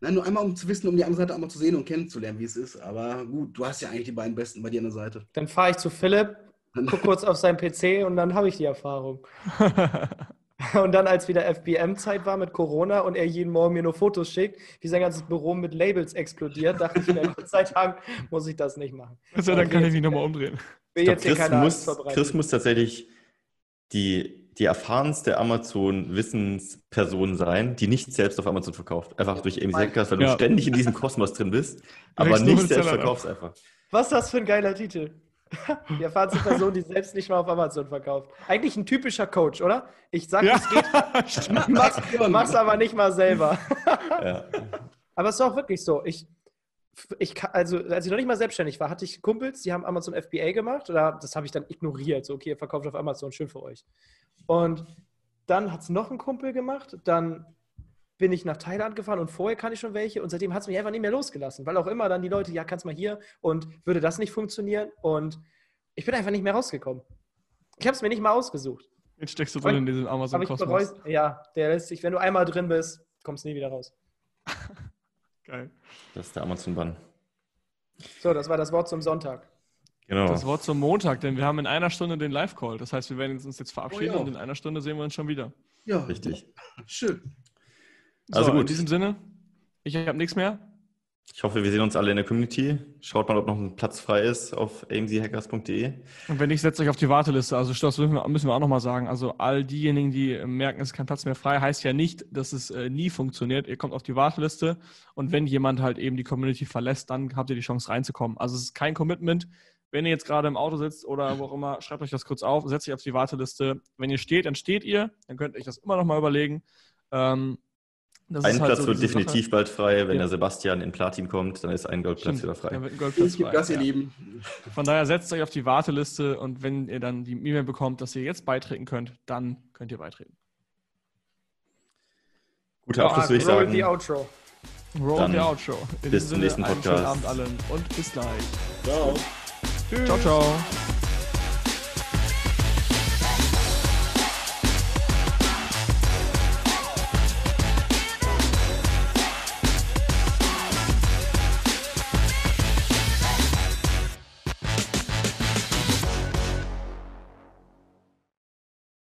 Nein, nur einmal, um zu wissen, um die andere Seite einmal zu sehen und kennenzulernen, wie es ist. Aber gut, du hast ja eigentlich die beiden Besten bei dir an der Seite. Dann fahre ich zu Philipp, gucke (laughs) kurz auf seinen PC und dann habe ich die Erfahrung. (laughs) (laughs) und dann, als wieder FBM-Zeit war mit Corona und er jeden Morgen mir nur Fotos schickt, wie sein ganzes Büro mit Labels explodiert, dachte ich mir, (laughs) Gott sei Dank muss ich das nicht machen. Also, dann kann ich mich nochmal umdrehen. (laughs) Ich glaub, Chris, muss, Chris muss tatsächlich die die erfahrenste Amazon-Wissensperson sein, die nicht selbst auf Amazon verkauft. Einfach durch AMC Hackers, weil ja. du ständig in diesem Kosmos drin bist, aber nicht selbst verkaufst einfach. Was ist das für ein geiler Titel? (laughs) Die erfahrenste Person, die selbst nicht mal auf Amazon verkauft. Eigentlich ein typischer Coach, oder? Ich sag, ja. es geht. (laughs) mach's, mach's aber nicht mal selber. (laughs) Ja. Aber es ist auch wirklich so. Ich, ich, also als ich noch nicht mal selbstständig war, hatte ich Kumpels, die haben Amazon FBA gemacht. Oder das habe ich dann ignoriert. So, okay, ihr verkauft auf Amazon, schön für euch. Und dann hat es noch ein Kumpel gemacht. Dann bin ich nach Thailand gefahren und vorher kann ich schon welche. Und seitdem hat es mich einfach nicht mehr losgelassen. Weil auch immer dann die Leute, ja, kannst mal hier und würde das nicht funktionieren. Und ich bin einfach nicht mehr rausgekommen. Ich habe es mir nicht mal ausgesucht. Jetzt steckst du drin in diesem Amazon-Kosmos. Ja, der lässt sich, wenn du einmal drin bist, kommst du nie wieder raus. (laughs) Geil. Das ist der Amazon-Bann. So, das war das Wort zum Sonntag. Genau. Das Wort zum Montag, denn wir haben in einer Stunde den Live-Call. Das heißt, wir werden uns jetzt verabschieden oh, ja. und in einer Stunde sehen wir uns schon wieder. Ja, richtig. Schön. Also so, gut. In diesem Sinne, ich habe nichts mehr. Ich hoffe, wir sehen uns alle in der Community. Schaut mal, ob noch ein Platz frei ist auf amchackers.de. Und wenn nicht, setzt euch auf die Warteliste. Also das müssen wir, müssen wir auch nochmal sagen. Also all diejenigen, die merken, es ist kein Platz mehr frei, heißt ja nicht, dass es äh, nie funktioniert. Ihr kommt auf die Warteliste und wenn jemand halt eben die Community verlässt, dann habt ihr die Chance reinzukommen. Also es ist kein Commitment. Wenn ihr jetzt gerade im Auto sitzt oder wo auch immer, schreibt euch das kurz auf, setzt euch auf die Warteliste. Wenn ihr steht, dann steht ihr. Dann könnt ihr euch das immer nochmal überlegen. Ähm, das ein halt Platz so wird definitiv Sache. bald frei. Wenn ja. der Sebastian in Platin kommt, dann ist ein Goldplatz Stimmt. wieder frei. Ja, Goldplatz frei. Das, ihr Lieben. Von daher setzt euch auf die Warteliste und wenn ihr dann die E-Mail bekommt, dass ihr jetzt beitreten könnt, dann könnt ihr beitreten. Guter Abschluss, würde ich sagen. the outro. Roll Dann the outro. In bis zum nächsten Podcast. Abend allen und bis gleich. Ciao. Ciao, ciao.